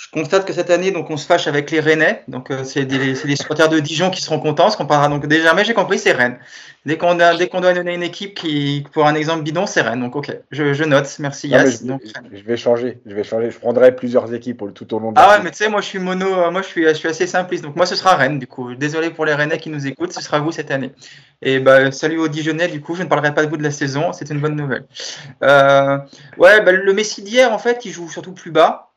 je constate que cette année, donc, on se fâche avec les Rennais. Donc, euh, c'est des, des supporters de Dijon qui seront contents. Ce qu'on parlera donc déjà, mais j'ai compris, c'est Rennes. Dès qu'on dès qu'on doit donner une équipe qui, pour un exemple bidon, c'est Rennes. Donc, ok, je, note. Merci Yass. Je, donc, je, vais changer. Je vais changer. Je prendrai plusieurs équipes tout au long de Ah ouais, mais tu sais, moi, je suis mono. Euh, moi, je suis, je suis assez simpliste. Donc, moi, ce sera Rennes. Du coup, désolé pour les Rennais qui nous écoutent. Ce sera vous cette année. Et bah, salut aux Dijonnais. Du coup, je ne parlerai pas de vous de la saison. C'est une bonne nouvelle. Euh, ouais, bah, le Messi d'hier, en fait, il joue surtout plus bas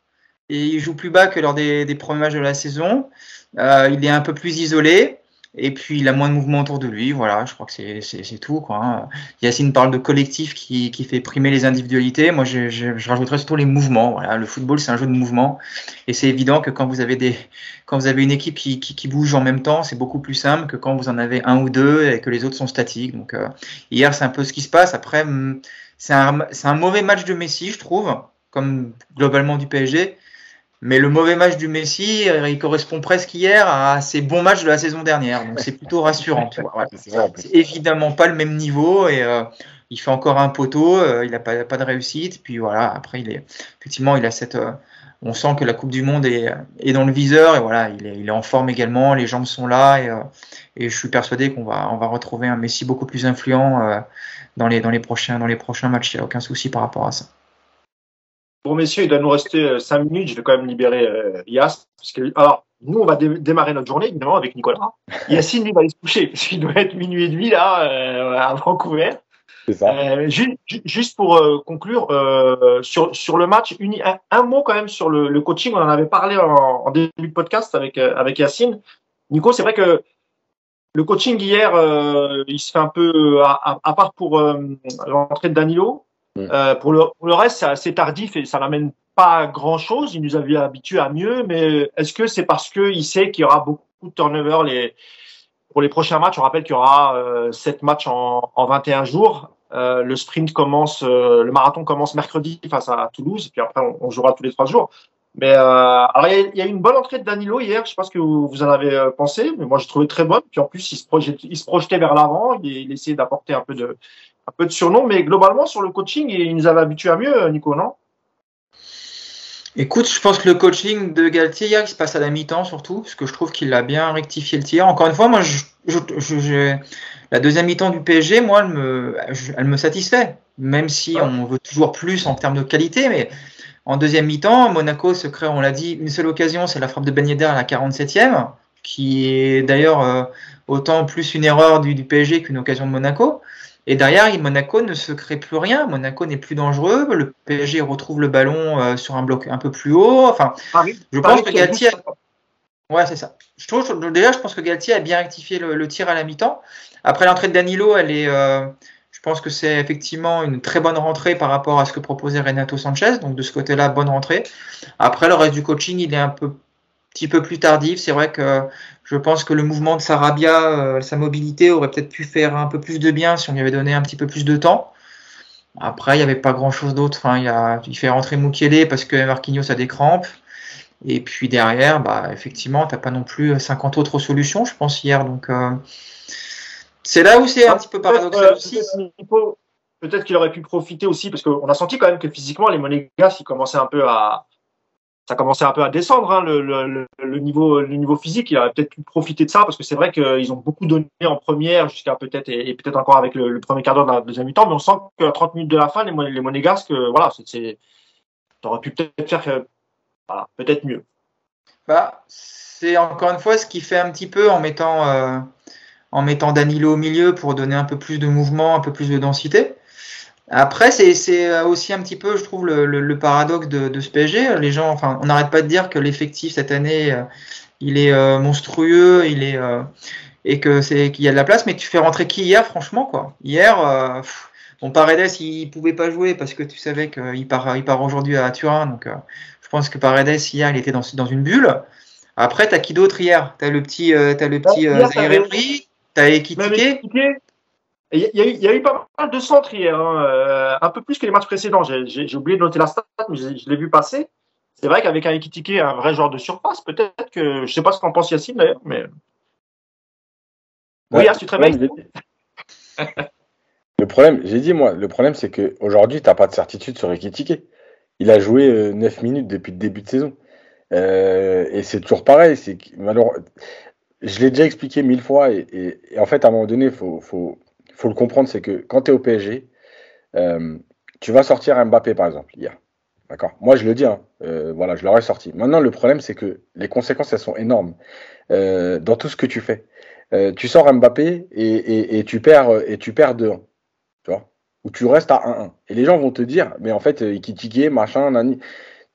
il joue plus bas que lors des, premiers matchs de la saison. Euh, il est un peu plus isolé. Et puis il a moins de mouvement autour de lui, voilà, je crois que c'est tout. Quoi. Hein. Yacine parle de collectif qui, qui fait primer les individualités. Moi, je, je, rajouterais surtout les mouvements. Voilà. Le football, c'est un jeu de mouvement. Et c'est évident que quand vous avez, des, quand vous avez une équipe qui, qui, bouge en même temps, c'est beaucoup plus simple que quand vous en avez un ou deux et que les autres sont statiques. Donc euh, hier, c'est un peu ce qui se passe. Après, c'est un, un mauvais match de Messi, je trouve, comme globalement du PSG. Mais le mauvais match du Messi, euh, il correspond presque hier à ses bons matchs de la saison dernière. Donc c'est plutôt rassurant. C'est évidemment pas le même niveau et euh, il fait encore un poteau. Euh, il n'a pas, pas, de réussite. Puis voilà, après il est effectivement il a cette. on sent que la Coupe du Monde est, est, dans le viseur et voilà, il est, il est en forme également. Les jambes sont là et, et je suis persuadé qu'on va, on va retrouver un Messi beaucoup plus influent dans les, dans les prochains, dans les prochains matchs. Il n'y a aucun souci par rapport à ça. Bon, messieurs, il doit nous rester 5 euh, minutes. Je vais quand même libérer euh, Yas. Parce que, alors, nous, on va démarrer notre journée, évidemment, avec Nicolas. Yacine, lui, va aller se coucher, parce qu'il doit être minuit et demi, là, euh, à Vancouver. C'est ça. Euh, juste, pour euh, conclure, sur, sur le match, un, un, mot quand même sur le, le, coaching. On en avait parlé en, en début de podcast avec, avec Yacine. Nico, c'est vrai que le coaching hier, il se fait un peu, à, à part pour l'entrée de Danilo, Mm. Euh, pour, le, pour, le, reste, c'est assez tardif et ça n'amène pas grand-chose. Il nous avait habitués à mieux, mais est-ce que c'est parce qu'il sait qu'il y aura beaucoup de turnover les, pour les prochains matchs? On rappelle qu'il y aura euh, 7 matchs en, en 21 jours. Euh, le sprint commence, euh, le marathon commence mercredi face à Toulouse, et puis après on, jouera tous les trois jours. Mais euh, alors il y, a, eu une bonne entrée de Danilo hier. Je sais pas ce que vous, vous en avez pensé, mais moi je trouvais très bonne. Puis en plus il se projetait, il se projetait vers l'avant. Il, essayait d'apporter un peu de, un peu de surnom, mais globalement sur le coaching, il nous avait habitué à mieux, Nico, non? Écoute, je pense que le coaching de Galtier hier, il se passe à la mi-temps surtout, parce que je trouve qu'il a bien rectifié le tir. Encore une fois, moi, je, je, je, la deuxième mi-temps du PSG, moi, elle me, elle me satisfait, même si on veut toujours plus en termes de qualité, mais en deuxième mi-temps, Monaco se crée, on l'a dit, une seule occasion, c'est la frappe de Ben Yedder à la 47e, qui est d'ailleurs euh, autant plus une erreur du, du PSG qu'une occasion de Monaco. Et derrière, Monaco ne se crée plus rien. Monaco n'est plus dangereux. Le PSG retrouve le ballon euh, sur un bloc un peu plus haut. Enfin, je pense que Galtier. Ouais, c'est ça. Je trouve, déjà, je pense que Galtier a bien rectifié le, tir à la mi-temps. Après l'entrée de Danilo, elle est. Euh, je pense que c'est effectivement une très bonne rentrée par rapport à ce que proposait Renato Sanchez. Donc de ce côté-là, bonne rentrée. Après, le reste du coaching, il est un peu, petit peu plus tardif. C'est vrai que je pense que le mouvement de Sarabia, euh, sa mobilité aurait peut-être pu faire un peu plus de bien si on lui avait donné un petit peu plus de temps. Après, il n'y avait pas grand-chose d'autre. Enfin, il, a, il fait rentrer Mukele parce que Marquinhos a des crampes. Et puis derrière, bah, effectivement, tu n'as pas non plus 50 autres solutions, je pense, hier. Donc, euh, c'est là où c'est un petit peu paradoxal euh, aussi. Peut-être qu'il aurait pu profiter aussi, parce qu'on a senti quand même que physiquement, les Monégas, ils commençaient un peu à, ça commençait un peu à descendre hein, le, niveau physique. Il aurait peut-être pu profiter de ça parce que c'est vrai qu'ils ont beaucoup donné en première jusqu'à peut-être et, peut-être encore avec le, premier quart d'heure de la deuxième mi-temps mais on sent qu'à 30 minutes de la fin les, les monégasques voilà c'est pu peut-être faire voilà, peut-être mieux. Bah c'est encore une fois ce qui fait un petit peu en mettant euh, en mettant Danilo au milieu pour donner un peu plus de mouvement un peu plus de densité après, c'est euh, aussi un petit peu, je trouve, le, le, paradoxe de, de, ce PSG. Les gens, enfin, on n'arrête pas de dire que l'effectif cette année, euh, il est euh, monstrueux, il est et que c'est qu'il y a de la place. Mais tu fais rentrer qui hier, franchement, quoi? Hier, bon, Paredes, il pouvait pas jouer parce que tu savais qu'il part, il part aujourd'hui à Turin. Donc, je pense que Paredes hier, il était dans, dans une bulle. Après, t'as qui d'autre hier? T'as le petit, as le petit euh, t'as Ekitike. Il y, y, a eu pas mal de centres hier, hein, euh, un peu plus que les matchs précédents. J'ai oublié de noter la stat, mais je, l'ai vu passer. C'est vrai qu'avec un Ekitike, un vrai genre de surface, peut-être que je sais pas ce qu'en pense Yacine d'ailleurs, mais. oui, tu te réveilles. *laughs* le problème, j'ai dit moi, le problème c'est qu'aujourd'hui, tu n'as pas de certitude sur Ekitike. Il a joué 9 minutes depuis le début de saison. et c'est toujours pareil. C'est je l'ai déjà expliqué mille fois. Et, en fait, à un moment donné, il faut, faut, faut, le comprendre c'est que quand tu es au PSG, tu vas sortir Mbappé, par exemple, hier. D'accord? Moi, je le dis, hein, voilà, je l'aurais sorti. Maintenant, le problème, c'est que les conséquences, elles sont énormes dans tout ce que tu fais. tu sors Mbappé et, et, tu perds et tu perds 2-1. Tu vois? Ou tu restes à 1-1. Et les gens vont te dire, mais en fait, Ikitike, machin, nani.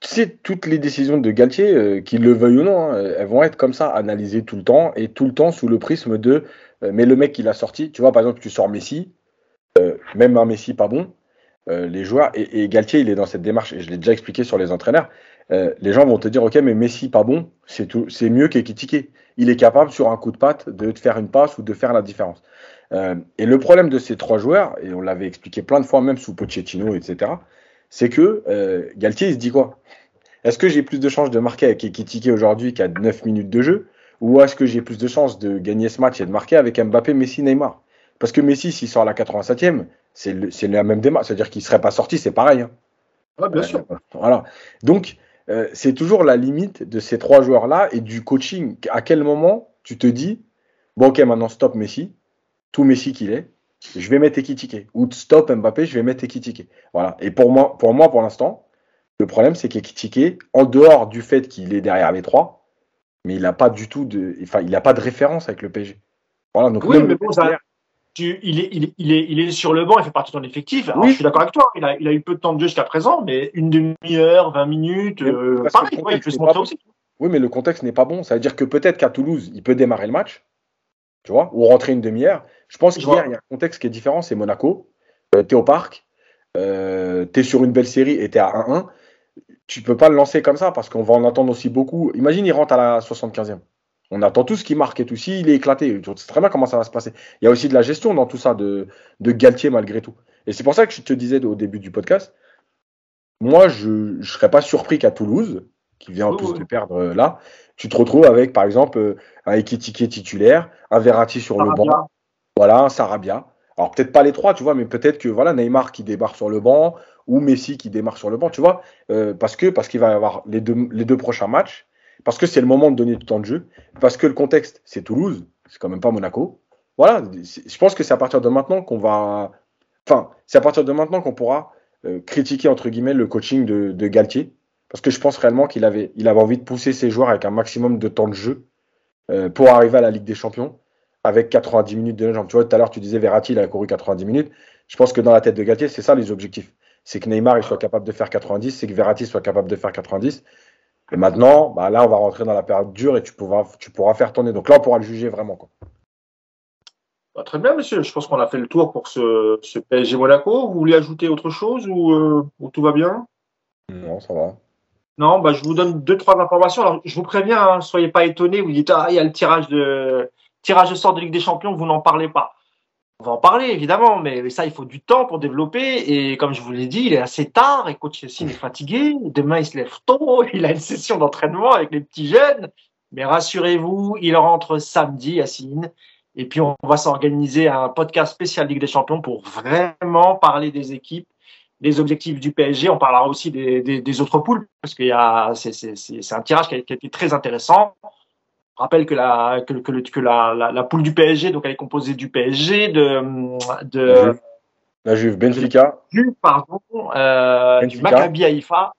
Tu sais, toutes les décisions de Galtier, qu'il le veuille ou non, hein, elles vont être comme ça, analysées tout le temps, et tout le temps sous le prisme de, mais le mec qui l'a sorti, tu vois, par exemple, tu sors Messi, même un Messi pas bon, euh, les joueurs, et, Galtier, il est dans cette démarche, et je l'ai déjà expliqué sur les entraîneurs, euh, les gens vont te dire, ok, mais Messi, pas bon, c'est mieux qu'Ekitike. Il est capable, sur un coup de patte, de te faire une passe ou de faire la différence. Euh, et le problème de ces trois joueurs, et on l'avait expliqué plein de fois, même sous Pochettino, etc., c'est que Galtier, il se dit quoi? Est-ce que j'ai plus de chances de marquer avec Ekitike aujourd'hui qu'à 9 minutes de jeu? Ou est-ce que j'ai plus de chances de gagner ce match et de marquer avec Mbappé, Messi, Neymar? Parce que Messi, s'il sort à la 87e, c'est la même démarche. C'est-à-dire qu'il ne serait pas sorti, c'est pareil. Hein. bien sûr. Euh, voilà. Donc, euh, c'est toujours la limite de ces trois joueurs-là et du coaching. À quel moment tu te dis, bon, ok, maintenant stop Messi, tout Messi qu'il est, je vais mettre Ekitike. Ou stop Mbappé, je vais mettre Ekitike. Voilà. Et pour moi, pour, moi, pour l'instant, le problème, c'est qu'Ekitike, en dehors du fait qu'il est derrière les trois, mais il n'a pas du tout de, enfin, il n'a pas de référence avec le PSG. Voilà. Donc, oui, mais bon, ça, il, est, il, est, il, est, sur le banc, il fait partie de ton effectif. oui. Je suis d'accord avec toi, il a, il a, eu peu de temps de jeu jusqu'à présent, mais une demi-heure, 20 minutes, euh, pareil, il peut se montrer aussi. Oui, mais le contexte n'est pas bon. Ça veut dire que peut-être qu'à Toulouse, il peut démarrer le match, tu vois, ou rentrer une demi-heure. Je pense qu'hier, il y a un contexte qui est différent, c'est Monaco. Euh, tu es au parc, euh, tu es sur une belle série et tu es à 1-1. Tu peux pas le lancer comme ça parce qu'on va en attendre aussi beaucoup. Imagine, il rentre à la 75e. On attend tout ce qui marque et tout. Si il est éclaté, tu sais très bien comment ça va se passer. Il y a aussi de la gestion dans tout ça de, de Galtier malgré tout. Et c'est pour ça que je te disais au début du podcast, moi, je ne serais pas surpris qu'à Toulouse, qui vient en plus de perdre euh, là, tu te retrouves avec, par exemple, euh, un Ekitike titulaire, un Verratti sur le banc, voilà, un Sarabia. Alors peut-être pas les trois, tu vois, mais peut-être que voilà Neymar qui débarque sur le banc ou Messi qui démarre sur le banc, tu vois, euh, parce que parce qu'il va y avoir les deux, les deux prochains matchs parce que c'est le moment de donner du temps de jeu, parce que le contexte, c'est Toulouse, c'est quand même pas Monaco. Voilà, je pense que c'est à partir de maintenant qu'on va. Enfin, c'est à partir de maintenant qu'on pourra euh, critiquer, entre guillemets, le coaching de, Galtier, parce que je pense réellement qu'il avait, il avait envie de pousser ses joueurs avec un maximum de temps de jeu euh, pour arriver à la Ligue des Champions avec 90 minutes de jeu. Tu vois, tout à l'heure, tu disais Verratti, il a couru 90 minutes. Je pense que dans la tête de Galtier, c'est ça les objectifs. C'est que Neymar il soit capable de faire 90, c'est que Verratti soit capable de faire 90, et maintenant, bah là, on va rentrer dans la période dure et tu pourras, tu pourras faire tourner. Donc là, on pourra le juger vraiment. Quoi. Bah, très bien, monsieur. Je pense qu'on a fait le tour pour ce, ce PSG Monaco. Vous voulez ajouter autre chose ou, euh, tout va bien? Non, ça va. Non, bah, je vous donne deux, trois informations. Alors, je vous préviens, ne hein, soyez pas étonnés. Vous dites, ah, il y a le tirage de, tirage de sort de Ligue des Champions, vous n'en parlez pas. On va en parler, évidemment, mais ça, il faut du temps pour développer. Et comme je vous l'ai dit, il est assez tard et coach Yassine est fatigué. Demain, il se lève tôt. *laughs* Il a une session d'entraînement avec les petits jeunes. Mais rassurez-vous, il rentre samedi, Yacine. Et puis, on va s'organiser un podcast spécial Ligue des Champions pour vraiment parler des équipes, des objectifs du PSG. On parlera aussi des, autres poules parce qu'il y a, c'est un tirage qui qui a été très intéressant. Je rappelle que la que, que, que la, la, la, poule du PSG, donc elle est composée du PSG, de de la Juve, Benfica, Juve, pardon, euh, du Maccabi Haïfa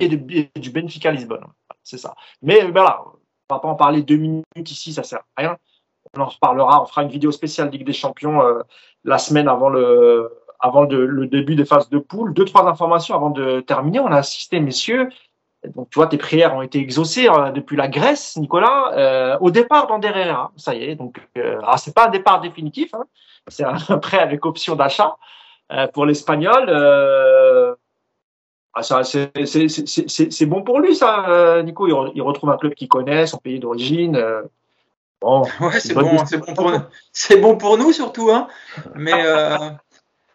et, de, du Benfica Lisbonne. C'est ça. Mais voilà, on va pas en parler deux minutes ici, ça sert à rien. On en reparlera. On fera une vidéo spéciale Ligue des Champions euh, la semaine avant le avant de, le début des phases de poule. Deux trois informations avant de terminer. On a assisté, messieurs, donc, tu vois, tes prières ont été exaucées hein, depuis la Grèce, Nicolas, euh, au départ d'Ander Herrera. Ça y est. Donc, euh, c'est pas un départ définitif. Hein, c'est un *laughs* prêt avec option d'achat euh, pour l'Espagnol. Euh, ah, c'est bon pour lui, ça, euh, Nico. Il, il, retrouve un club qu'il connaît, son pays d'origine. Euh. Bon, *laughs* ouais, c'est bon, bon, pour, bon pour nous surtout. Hein. Mais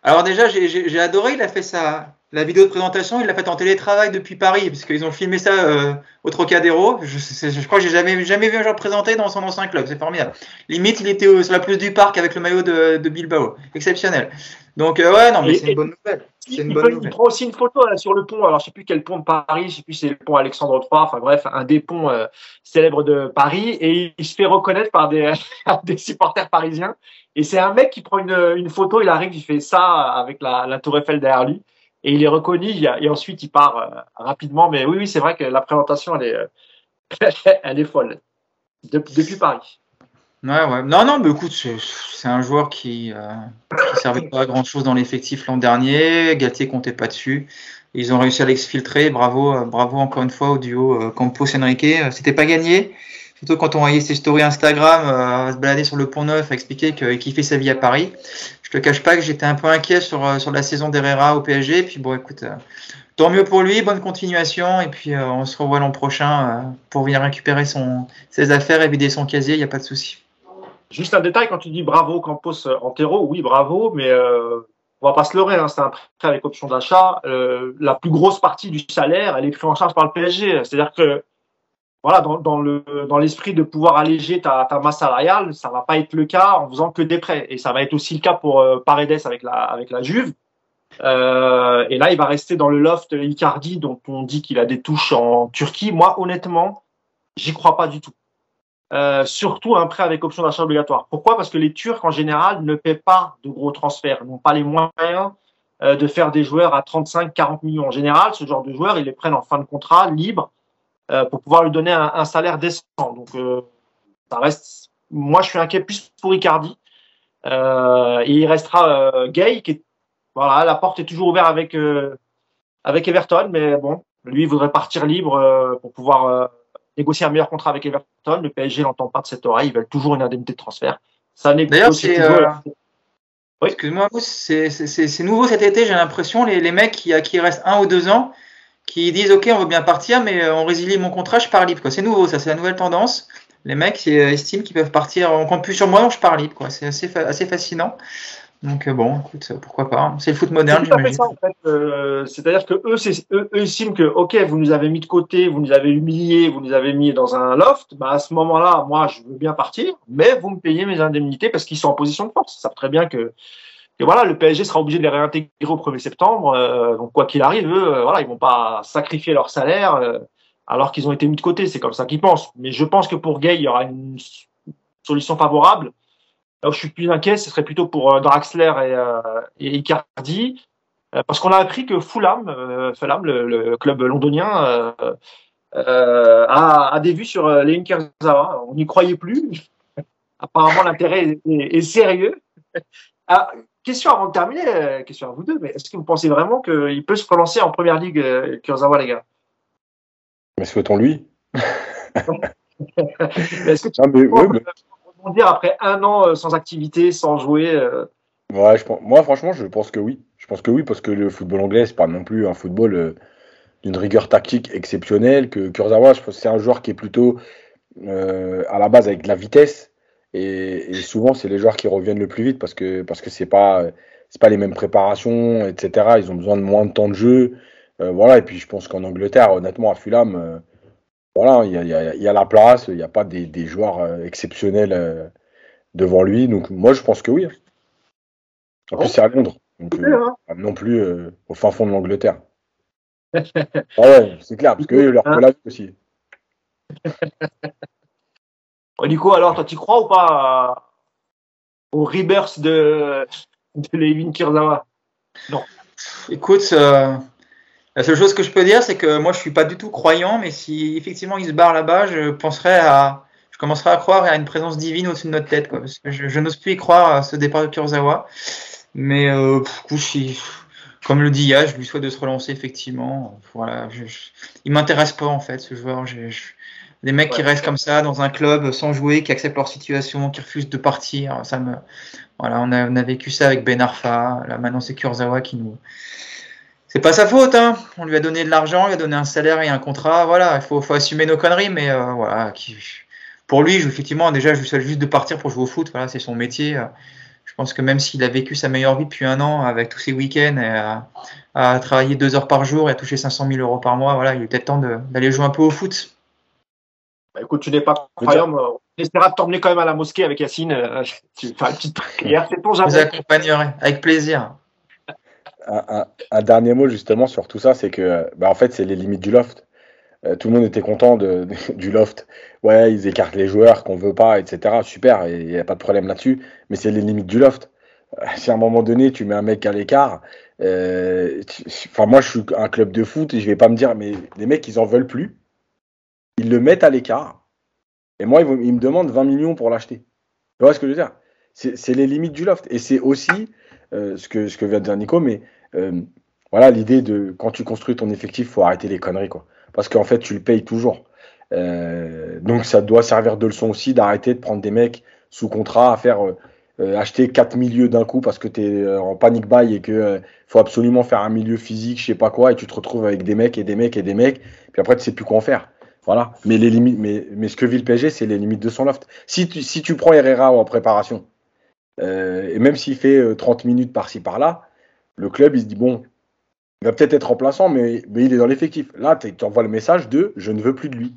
alors déjà, j'ai adoré. Il a fait ça la vidéo de présentation, il l'a faite en télétravail depuis Paris, parce qu'ils ont filmé ça euh, au Trocadéro. Je, je, crois que j'ai jamais, jamais vu un joueur présenté dans son ancien club. C'est formidable. Limite, il était sur la plus du parc avec le maillot de, Bilbao. Exceptionnel. Donc, euh, ouais, non, mais c'est une bonne nouvelle. Il, une bonne nouvelle. il, prend aussi une photo sur le pont. Alors, je sais plus quel pont de Paris, je sais plus si c'est le pont Alexandre III. Enfin, bref, un des ponts euh, célèbres de Paris. Et il se fait reconnaître par des, *laughs* des supporters parisiens. Et c'est un mec qui prend une, une, photo. Il arrive, il fait ça avec la, la Tour Eiffel derrière lui. Et il est reconnu. Et ensuite, il part euh, rapidement. Mais oui, oui, c'est vrai que la présentation, elle est, *laughs* elle est folle. depuis Paris. Ouais, ouais. Non, non, mais écoute, c'est un joueur qui ne euh, servait pas à grand chose dans l'effectif l'an dernier. Galtier comptait pas dessus. Ils ont réussi à l'exfiltrer. Bravo, euh, bravo encore une fois au duo euh, Campos-Enrique. C'était pas gagné. Surtout quand on voyait ses stories Instagram, se balader sur le pont neuf, expliquer qu'il kiffait sa vie à Paris. Je te cache pas que j'étais un peu inquiet sur, sur la saison d'Herrera au PSG. Puis bon, écoute, tant mieux pour lui, bonne continuation. Et puis on se revoit l'an prochain pour venir récupérer ses affaires et vider son casier. Il n'y a pas de souci. Juste un détail, quand tu dis bravo Campos euh, Antero, oui, bravo, mais euh, on va pas se leurrer, hein, c'est un prêt avec option d'achat. Euh, la plus grosse partie du salaire, elle est prise en charge par le PSG. C'est-à-dire que voilà, dans, dans le dans l'esprit de pouvoir alléger ta, masse salariale, ça va pas être le cas en faisant que des prêts. Et ça va être aussi le cas pour euh, Paredes avec la Juve. Euh, et là, il va rester dans le loft Icardi, dont on dit qu'il a des touches en Turquie. Moi, honnêtement, j'y crois pas du tout. Euh, surtout un prêt avec option d'achat obligatoire. Pourquoi? Parce que les Turcs, en général, ne paient pas de gros transferts, n'ont pas les moyens euh, de faire des joueurs à 35-40 millions. En général, ce genre de joueurs, ils les prennent en fin de contrat, libre, euh, pour pouvoir lui donner un, un salaire décent. Donc, ça reste. Moi, je suis inquiet plus pour Icardi. et il restera Gay, qui est voilà, la porte est toujours ouverte avec avec Everton, mais bon, lui il voudrait partir libre pour pouvoir négocier un meilleur contrat avec Everton. Le PSG n'entend pas de cette oreille. Ils veulent toujours une indemnité de transfert. Ça D'ailleurs, c'est. Euh... Oui. Excuse-moi, c'est nouveau cet été, j'ai l'impression, les, les, mecs qui, qui restent un ou deux ans, qui disent Ok, on veut bien partir, mais euh, on résilie mon contrat, je pars libre. C'est nouveau, ça, c'est la nouvelle tendance. Les mecs euh, estiment qu'ils peuvent partir, on compte plus sur moi, donc je pars libre. C'est assez, assez fascinant. Donc euh, bon, écoute, pourquoi pas. Hein. C'est le foot moderne, j'imagine. En fait. euh, C'est-à-dire que eux, eux, eux, estiment que, ok, vous nous avez mis de côté, vous nous avez humiliés, vous nous avez mis dans un loft. Bah à ce moment-là, moi, je veux bien partir, mais vous me payez mes indemnités parce qu'ils sont en position de force. Ils savent très bien que, que voilà, le PSG sera obligé de les réintégrer au 1er septembre. Euh, donc quoi qu'il arrive, eux, euh, voilà, ils vont pas sacrifier leur salaire euh, alors qu'ils ont été mis de côté. C'est comme ça qu'ils pensent. Mais je pense que pour Gay, il y aura une solution favorable Là où je suis plus inquiet, ce serait plutôt pour euh, Draxler et, euh, et Icardi, parce qu'on a appris que Fulham, Fulham le, club londonien, a, a, des vues sur Léon Kurzawa. On n'y croyait plus. *laughs* Apparemment, l'intérêt est, sérieux. Ah, question avant de terminer, question à vous deux, mais est-ce que vous pensez vraiment qu'il peut se relancer en première ligue, Kurzawa, les gars? Mais souhaitons-lui. *laughs* est-ce que tu non, mais, après un an euh, sans activité, sans jouer euh? Ouais, je moi franchement, je pense que oui. Je pense que oui, parce que le football anglais, c'est pas non plus un football euh, d'une rigueur tactique exceptionnelle. Que Kurzawa, je pense que c'est un joueur qui est plutôt à la base avec de la vitesse. Et, souvent, c'est les joueurs qui reviennent le plus vite parce que parce que c'est pas c'est pas les mêmes préparations, etc. Ils ont besoin de moins de temps de jeu. voilà. Et puis, je pense qu'en Angleterre, honnêtement, à Fulham voilà, il y a, y a, la place, il n'y a pas des, des joueurs euh, exceptionnels euh, devant lui. Donc moi, je pense que oui. En plus, c'est à Londres. Donc, euh, hein. non plus au fin fond de l'Angleterre. *laughs* ah ouais, c'est clair, parce qu'eux, leur collage aussi. *laughs* Nico, alors, toi, tu crois ou pas au rebirth de, de Levin Kurzawa? Non. Écoute, la seule chose que je peux dire, c'est que moi, je suis pas du tout croyant, mais si effectivement il se barre là-bas, je penserais à, je commencerai à croire à une présence divine au-dessus de notre tête, quoi, parce que je, n'ose plus y croire à ce départ de Kurzawa. Mais euh, comme le dit Yash, je lui souhaite de se relancer effectivement. Voilà, je, il m'intéresse pas en fait ce joueur. Des mecs qui restent comme ça dans un club sans jouer, qui acceptent leur situation, qui refusent de partir, ça me, voilà, on a, on a vécu ça avec Ben Arfa. Là maintenant c'est Kurzawa qui nous c'est pas sa faute, hein. On lui a donné de l'argent, il a donné un salaire et un contrat. Voilà, il faut, faut assumer nos conneries, mais euh, voilà. Qui, pour lui, effectivement, déjà, je lui souhaite juste de partir pour jouer au foot. Voilà, c'est son métier. Je pense que même s'il a vécu sa meilleure vie depuis un an avec tous ses week-ends et à, à, travailler deux heures par jour et à toucher 500 000 euros par mois, voilà, il est peut-être temps d'aller jouer un peu au foot. Bah, écoute, tu n'es pas croyant. On essaiera de t'emmener quand même à la mosquée avec Yacine. Euh, *laughs* tu fais une petite prière, c'est ton jamais. Je vous accompagnerai avec plaisir. un, dernier mot justement sur tout ça, c'est que bah, en fait, c'est les limites du loft. Euh, tout le monde était content de, *laughs* du loft. Ouais, ils écartent les joueurs qu'on veut pas, etc. Super, il n'y a pas de problème là-dessus. Mais c'est les limites du loft. Euh, si à un moment donné, tu mets un mec à l'écart, euh, enfin moi je suis un club de foot et je vais pas me dire, mais les mecs ils en veulent plus. Ils le mettent à l'écart. Et moi, ils, me demandent 20 millions pour l'acheter. Tu vois ce que je veux dire? C'est les limites du loft. Et c'est aussi ce, que, ce que vient de dire Nico, mais voilà l'idée de quand tu construis ton effectif, faut arrêter les conneries quoi parce qu'en fait, tu le payes toujours. Euh, donc, ça doit servir de leçon aussi d'arrêter de prendre des mecs sous contrat à faire euh, euh, acheter quatre milieux d'un coup parce que tu es en panique buy et que faut absolument faire un milieu physique, je sais pas quoi, et tu te retrouves avec des mecs et des mecs et des mecs, puis après, tu sais plus quoi en faire. Voilà. Mais les limites, mais, mais ce que vit le PSG, c'est les limites de son loft. Si tu, si tu prends Herrera en préparation, et même s'il fait 30 minutes par-ci par-là, le club il se dit bon, il va peut-être être remplaçant, mais, mais il est dans l'effectif. Là, tu envoies le message de je ne veux plus de lui.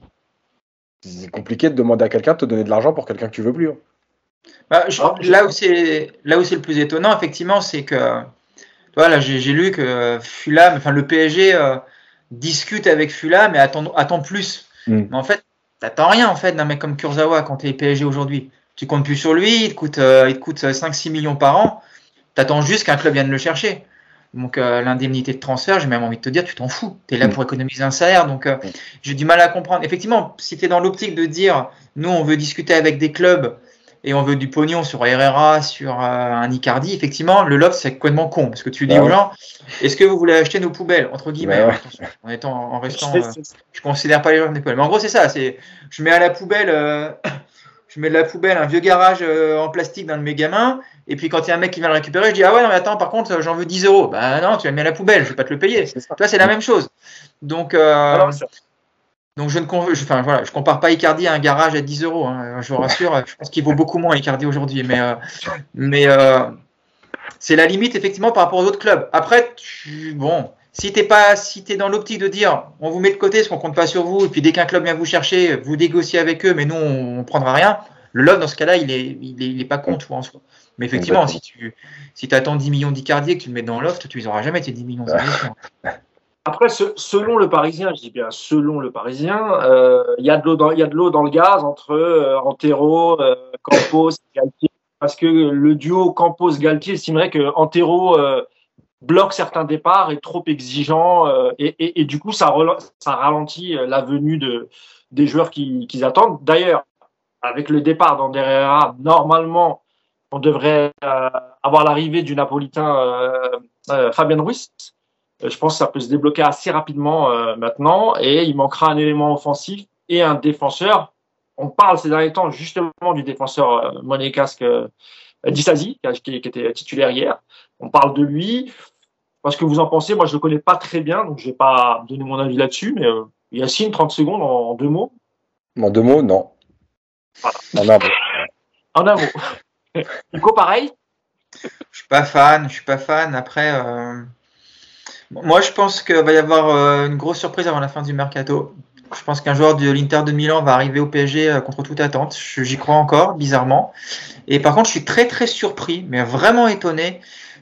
C'est compliqué de demander à quelqu'un de te donner de l'argent pour quelqu'un que tu veux plus. Hein. Bah, là où c'est là où c'est le plus étonnant, effectivement, c'est que voilà, j'ai lu que Fulham, enfin le PSG euh, discute avec Fulham mais attend, attend plus. Hmm. Mais en fait, t'attends rien en fait d'un mec comme Kurzawa quand tu es PSG aujourd'hui. Tu comptes plus sur lui, il te coûte, euh, il coûte 5-6 millions par an. T'attends juste qu'un club vienne le chercher. Donc euh, l'indemnité de transfert, j'ai même envie de te dire, tu t'en fous. Tu es là mm. pour économiser un salaire. Donc euh, j'ai du mal à comprendre. Effectivement, si tu es dans l'optique de dire, nous, on veut discuter avec des clubs et on veut du pognon sur Herrera, sur euh, un Icardi, effectivement, le loft, c'est complètement con. Parce que tu dis bah aux gens, est-ce que vous voulez acheter nos poubelles? Entre guillemets, bah en, étant, en restant. je considère pas les gens des poubelles. Mais en gros, c'est ça. c'est Je mets à la poubelle. *coughs* je mets de la poubelle un vieux garage en plastique d'un de mes gamins et puis quand il y a un mec qui vient le récupérer, je dis ah ouais non mais attends par contre j'en veux 10 euros. Bah non tu vas le mettre à la poubelle, je vais pas te le payer. Toi c'est la même chose. Donc euh, donc je ne enfin, voilà, je compare pas Icardi à un garage à 10 euros. Hein. je vous rassure, je pense qu'il vaut beaucoup moins Icardi aujourd'hui. Mais euh, mais euh, c'est la limite effectivement par rapport aux autres clubs. Après tu, bon si t'es pas si es dans l'optique de dire on vous met de côté parce qu'on compte pas sur vous et puis dès qu'un club vient vous chercher vous négociez avec eux mais nous on, on prendra rien. Le love dans ce cas-là il est il est, il est pas con tu vois en soi. Mais effectivement, si tu si attends 10 millions d'Icardi et que tu le mets dans l'offre, tu les auras jamais tes 10 millions. *laughs* Après, selon le Parisien, je dis bien selon le Parisien, euh, il y a de l'eau dans, le gaz entre euh, Antero, euh, Campos, *coughs* Galtier, parce que le duo Campos-Galtier estimerait que Antero bloque certains départs, est trop exigeant et, du coup ça, ralentit la venue de, des joueurs qu'ils qui attendent. D'ailleurs, avec le départ d'Andrea, normalement, on devrait avoir l'arrivée du Napolitain Fabien Ruiz. Je pense que ça peut se débloquer assez rapidement maintenant et il manquera un élément offensif et un défenseur. On parle ces derniers temps justement du défenseur monégasque Dissasi, qui, était titulaire hier. On parle de lui. Parce que vous en pensez, moi je le connais pas très bien, donc je vais pas donner mon avis là-dessus, mais euh, Yacine, 30 secondes en, deux mots. En deux mots, non. En un mot. En un mot. *laughs* Nico, pareil? Je suis pas fan, je suis pas fan. Après, euh, moi, je pense qu'il va y avoir euh, une grosse surprise avant la fin du mercato. Je pense qu'un joueur de l'Inter de Milan va arriver au PSG euh, contre toute attente. J'y crois encore, bizarrement. Et par contre, je suis très très surpris, mais vraiment étonné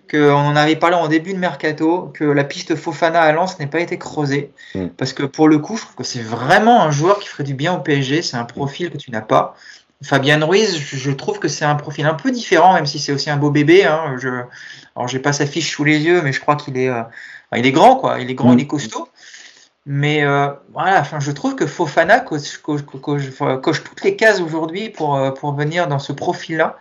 qu'on en avait parlé en début de mercato, que la piste Fofana à Lens n'ait pas été creusée. Mm. Parce que pour le coup, je trouve que c'est vraiment un joueur qui ferait du bien au PSG. C'est un profil que tu n'as pas. Fabien Ruiz, je trouve que c'est un profil un peu différent, même si c'est aussi un beau bébé. Hein. Je, alors, j'ai pas sa fiche sous les yeux, mais je crois qu'il est, euh, il est grand, quoi. Il est grand, il est costaud. Mais euh, voilà, enfin, je trouve que Fofana coche, toutes les cases aujourd'hui pour, euh, pour venir dans ce profil-là.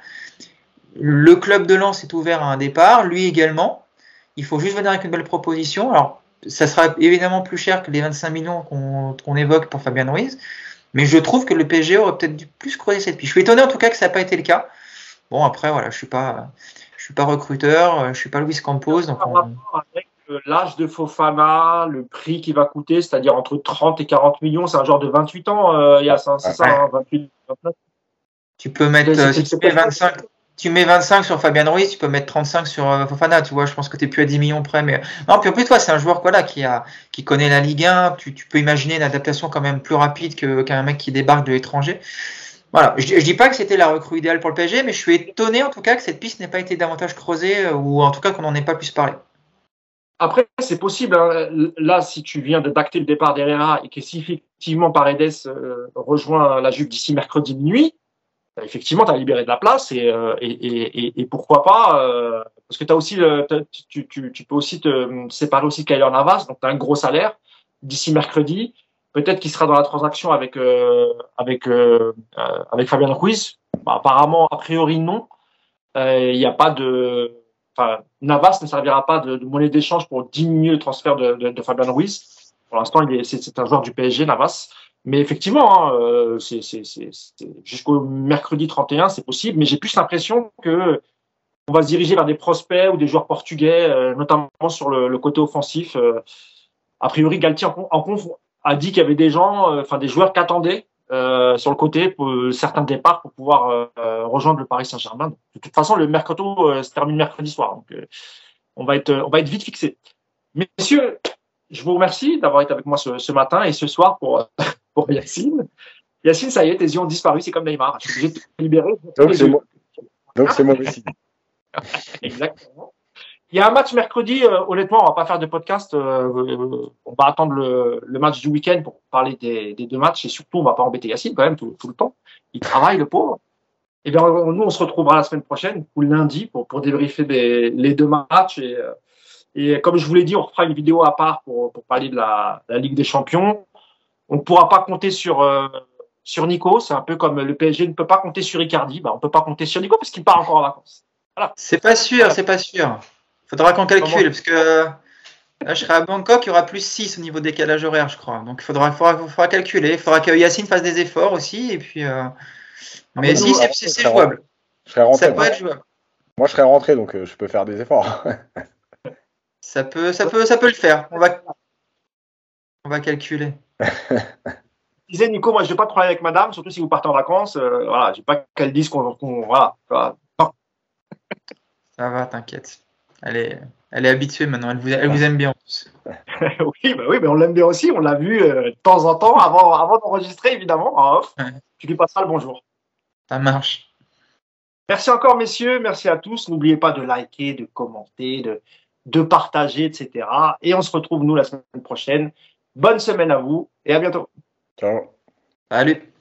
Le club de Lens est ouvert à un départ, lui également. Il faut juste venir avec une belle proposition. Alors, ça sera évidemment plus cher que les 25 millions qu'on évoque pour Fabien Ruiz. Mais je trouve que le PSG aurait peut-être dû plus creuser cette piste. Je suis étonné en tout cas que ça n'a pas été le cas. Bon, après, voilà, je suis pas, je suis pas recruteur, je suis pas Luis Campos. Donc l'âge de Fofana, le prix qui va coûter, c'est-à-dire entre 30 et 40 millions, c'est un genre de 28 ans, euh, il y a ça, c'est ça, 28, hein, 29. Tu peux mettre, euh, si tu 25, tu mets 25 sur Fabien Ruiz, tu peux mettre 35 sur euh, Fofana, tu vois, je pense que tu es plus à 10 millions près. Mais... Non, puis en plus, toi, c'est un joueur quoi, là, qui, a, qui connaît la Ligue 1, tu, tu peux imaginer une adaptation quand même plus rapide qu'un mec qui débarque de l'étranger. Voilà, je, je dis pas que c'était la recrue idéale pour le PSG, mais je suis étonné en tout cas que cette piste n'ait pas été davantage creusée, euh, ou en tout cas qu'on n'en ait pas pu se parler. Après, c'est possible. Hein. Là, si tu viens de d'acter le départ d'Herrera et que si effectivement Paredes euh, rejoint la Juve d'ici mercredi nuit, bah, effectivement, tu as libéré de la place et, euh, et, et, et pourquoi pas euh, Parce que as aussi le, tu, tu, tu, peux aussi te séparer aussi de Kyler Navas, donc tu as un gros salaire d'ici mercredi. Peut-être qu'il sera dans la transaction avec avec avec Fabien Ruiz. Bah, apparemment, a priori non. Il n'y a pas de Navas ne servira pas de, monnaie d'échange pour diminuer le transfert de, de, de Fabian Ruiz. Pour l'instant, c'est un joueur du PSG, Navas. Mais effectivement, hein, euh, jusqu'au mercredi 31, c'est possible. Mais j'ai plus l'impression que on va se diriger vers des prospects ou des joueurs portugais, euh, notamment sur le, côté offensif. Euh, a priori, Galtier en, en a dit qu'il y avait des gens, enfin des joueurs qui attendaient euh, sur le côté pour certains départs pour pouvoir euh, rejoindre le Paris Saint-Germain. De toute façon, le mercato euh, se termine mercredi soir, donc on va être on va être vite fixé. Messieurs, je vous remercie d'avoir été avec moi ce, ce, matin et ce soir pour *laughs* pour Yacine. Yacine, ça y est, tes yeux ont disparu, c'est comme Neymar. Je suis obligé de te libérer. Donc c'est moi. Donc c'est moi aussi. *laughs* Exactement. Il y a un match mercredi. Euh, honnêtement, on va pas faire de podcast. Euh, on va attendre le, le match du week-end pour parler des, des, deux matchs et surtout, on va pas embêter Yacine quand même tout, tout le temps. Il travaille, le pauvre. Et bien, nous, on se retrouvera la semaine prochaine ou lundi pour, pour débriefer des, les deux matchs. Et, euh, et comme je vous l'ai dit, on refera une vidéo à part pour, pour parler de la, la Ligue des Champions. On ne pourra pas compter sur euh, sur Nico. C'est un peu comme le PSG ne peut pas compter sur Icardi. Bah, on peut pas compter sur Nico parce qu'il part encore en vacances. Voilà. C'est pas sûr, voilà. c'est pas sûr. Faudra qu'on calcule, parce que là, je serai à Bangkok, il y aura plus 6 au niveau décalage horaire, je crois. Donc, il faudra, faudra, faudra calculer. Il faudra que Yacine fasse des efforts aussi. Et puis, euh... Mais ah, si, c'est jouable. Je serai rentré, ça peut être jouable. Moi, je serai rentré, donc euh, je peux faire des efforts. *laughs* ça, peut, ça, peut, ça peut le faire. On va, on va calculer. *laughs* disais Nico, moi je vais pas travailler avec madame, surtout si vous partez en vacances. Euh, voilà, je pas qu'elle dise qu'on. Qu voilà, voilà. Ça va, t'inquiète. Elle est, elle est habituée maintenant, elle vous, elle vous aime bien en plus. *laughs* oui, bah oui, mais on l'aime bien aussi, on l'a vu euh, de temps en temps avant, avant d'enregistrer évidemment en off. Ouais. Tu lui passeras le bonjour. Ça marche. Merci encore messieurs, merci à tous. N'oubliez pas de liker, de commenter, de, de partager, etc. Et on se retrouve nous la semaine prochaine. Bonne semaine à vous et à bientôt. Ciao. Salut.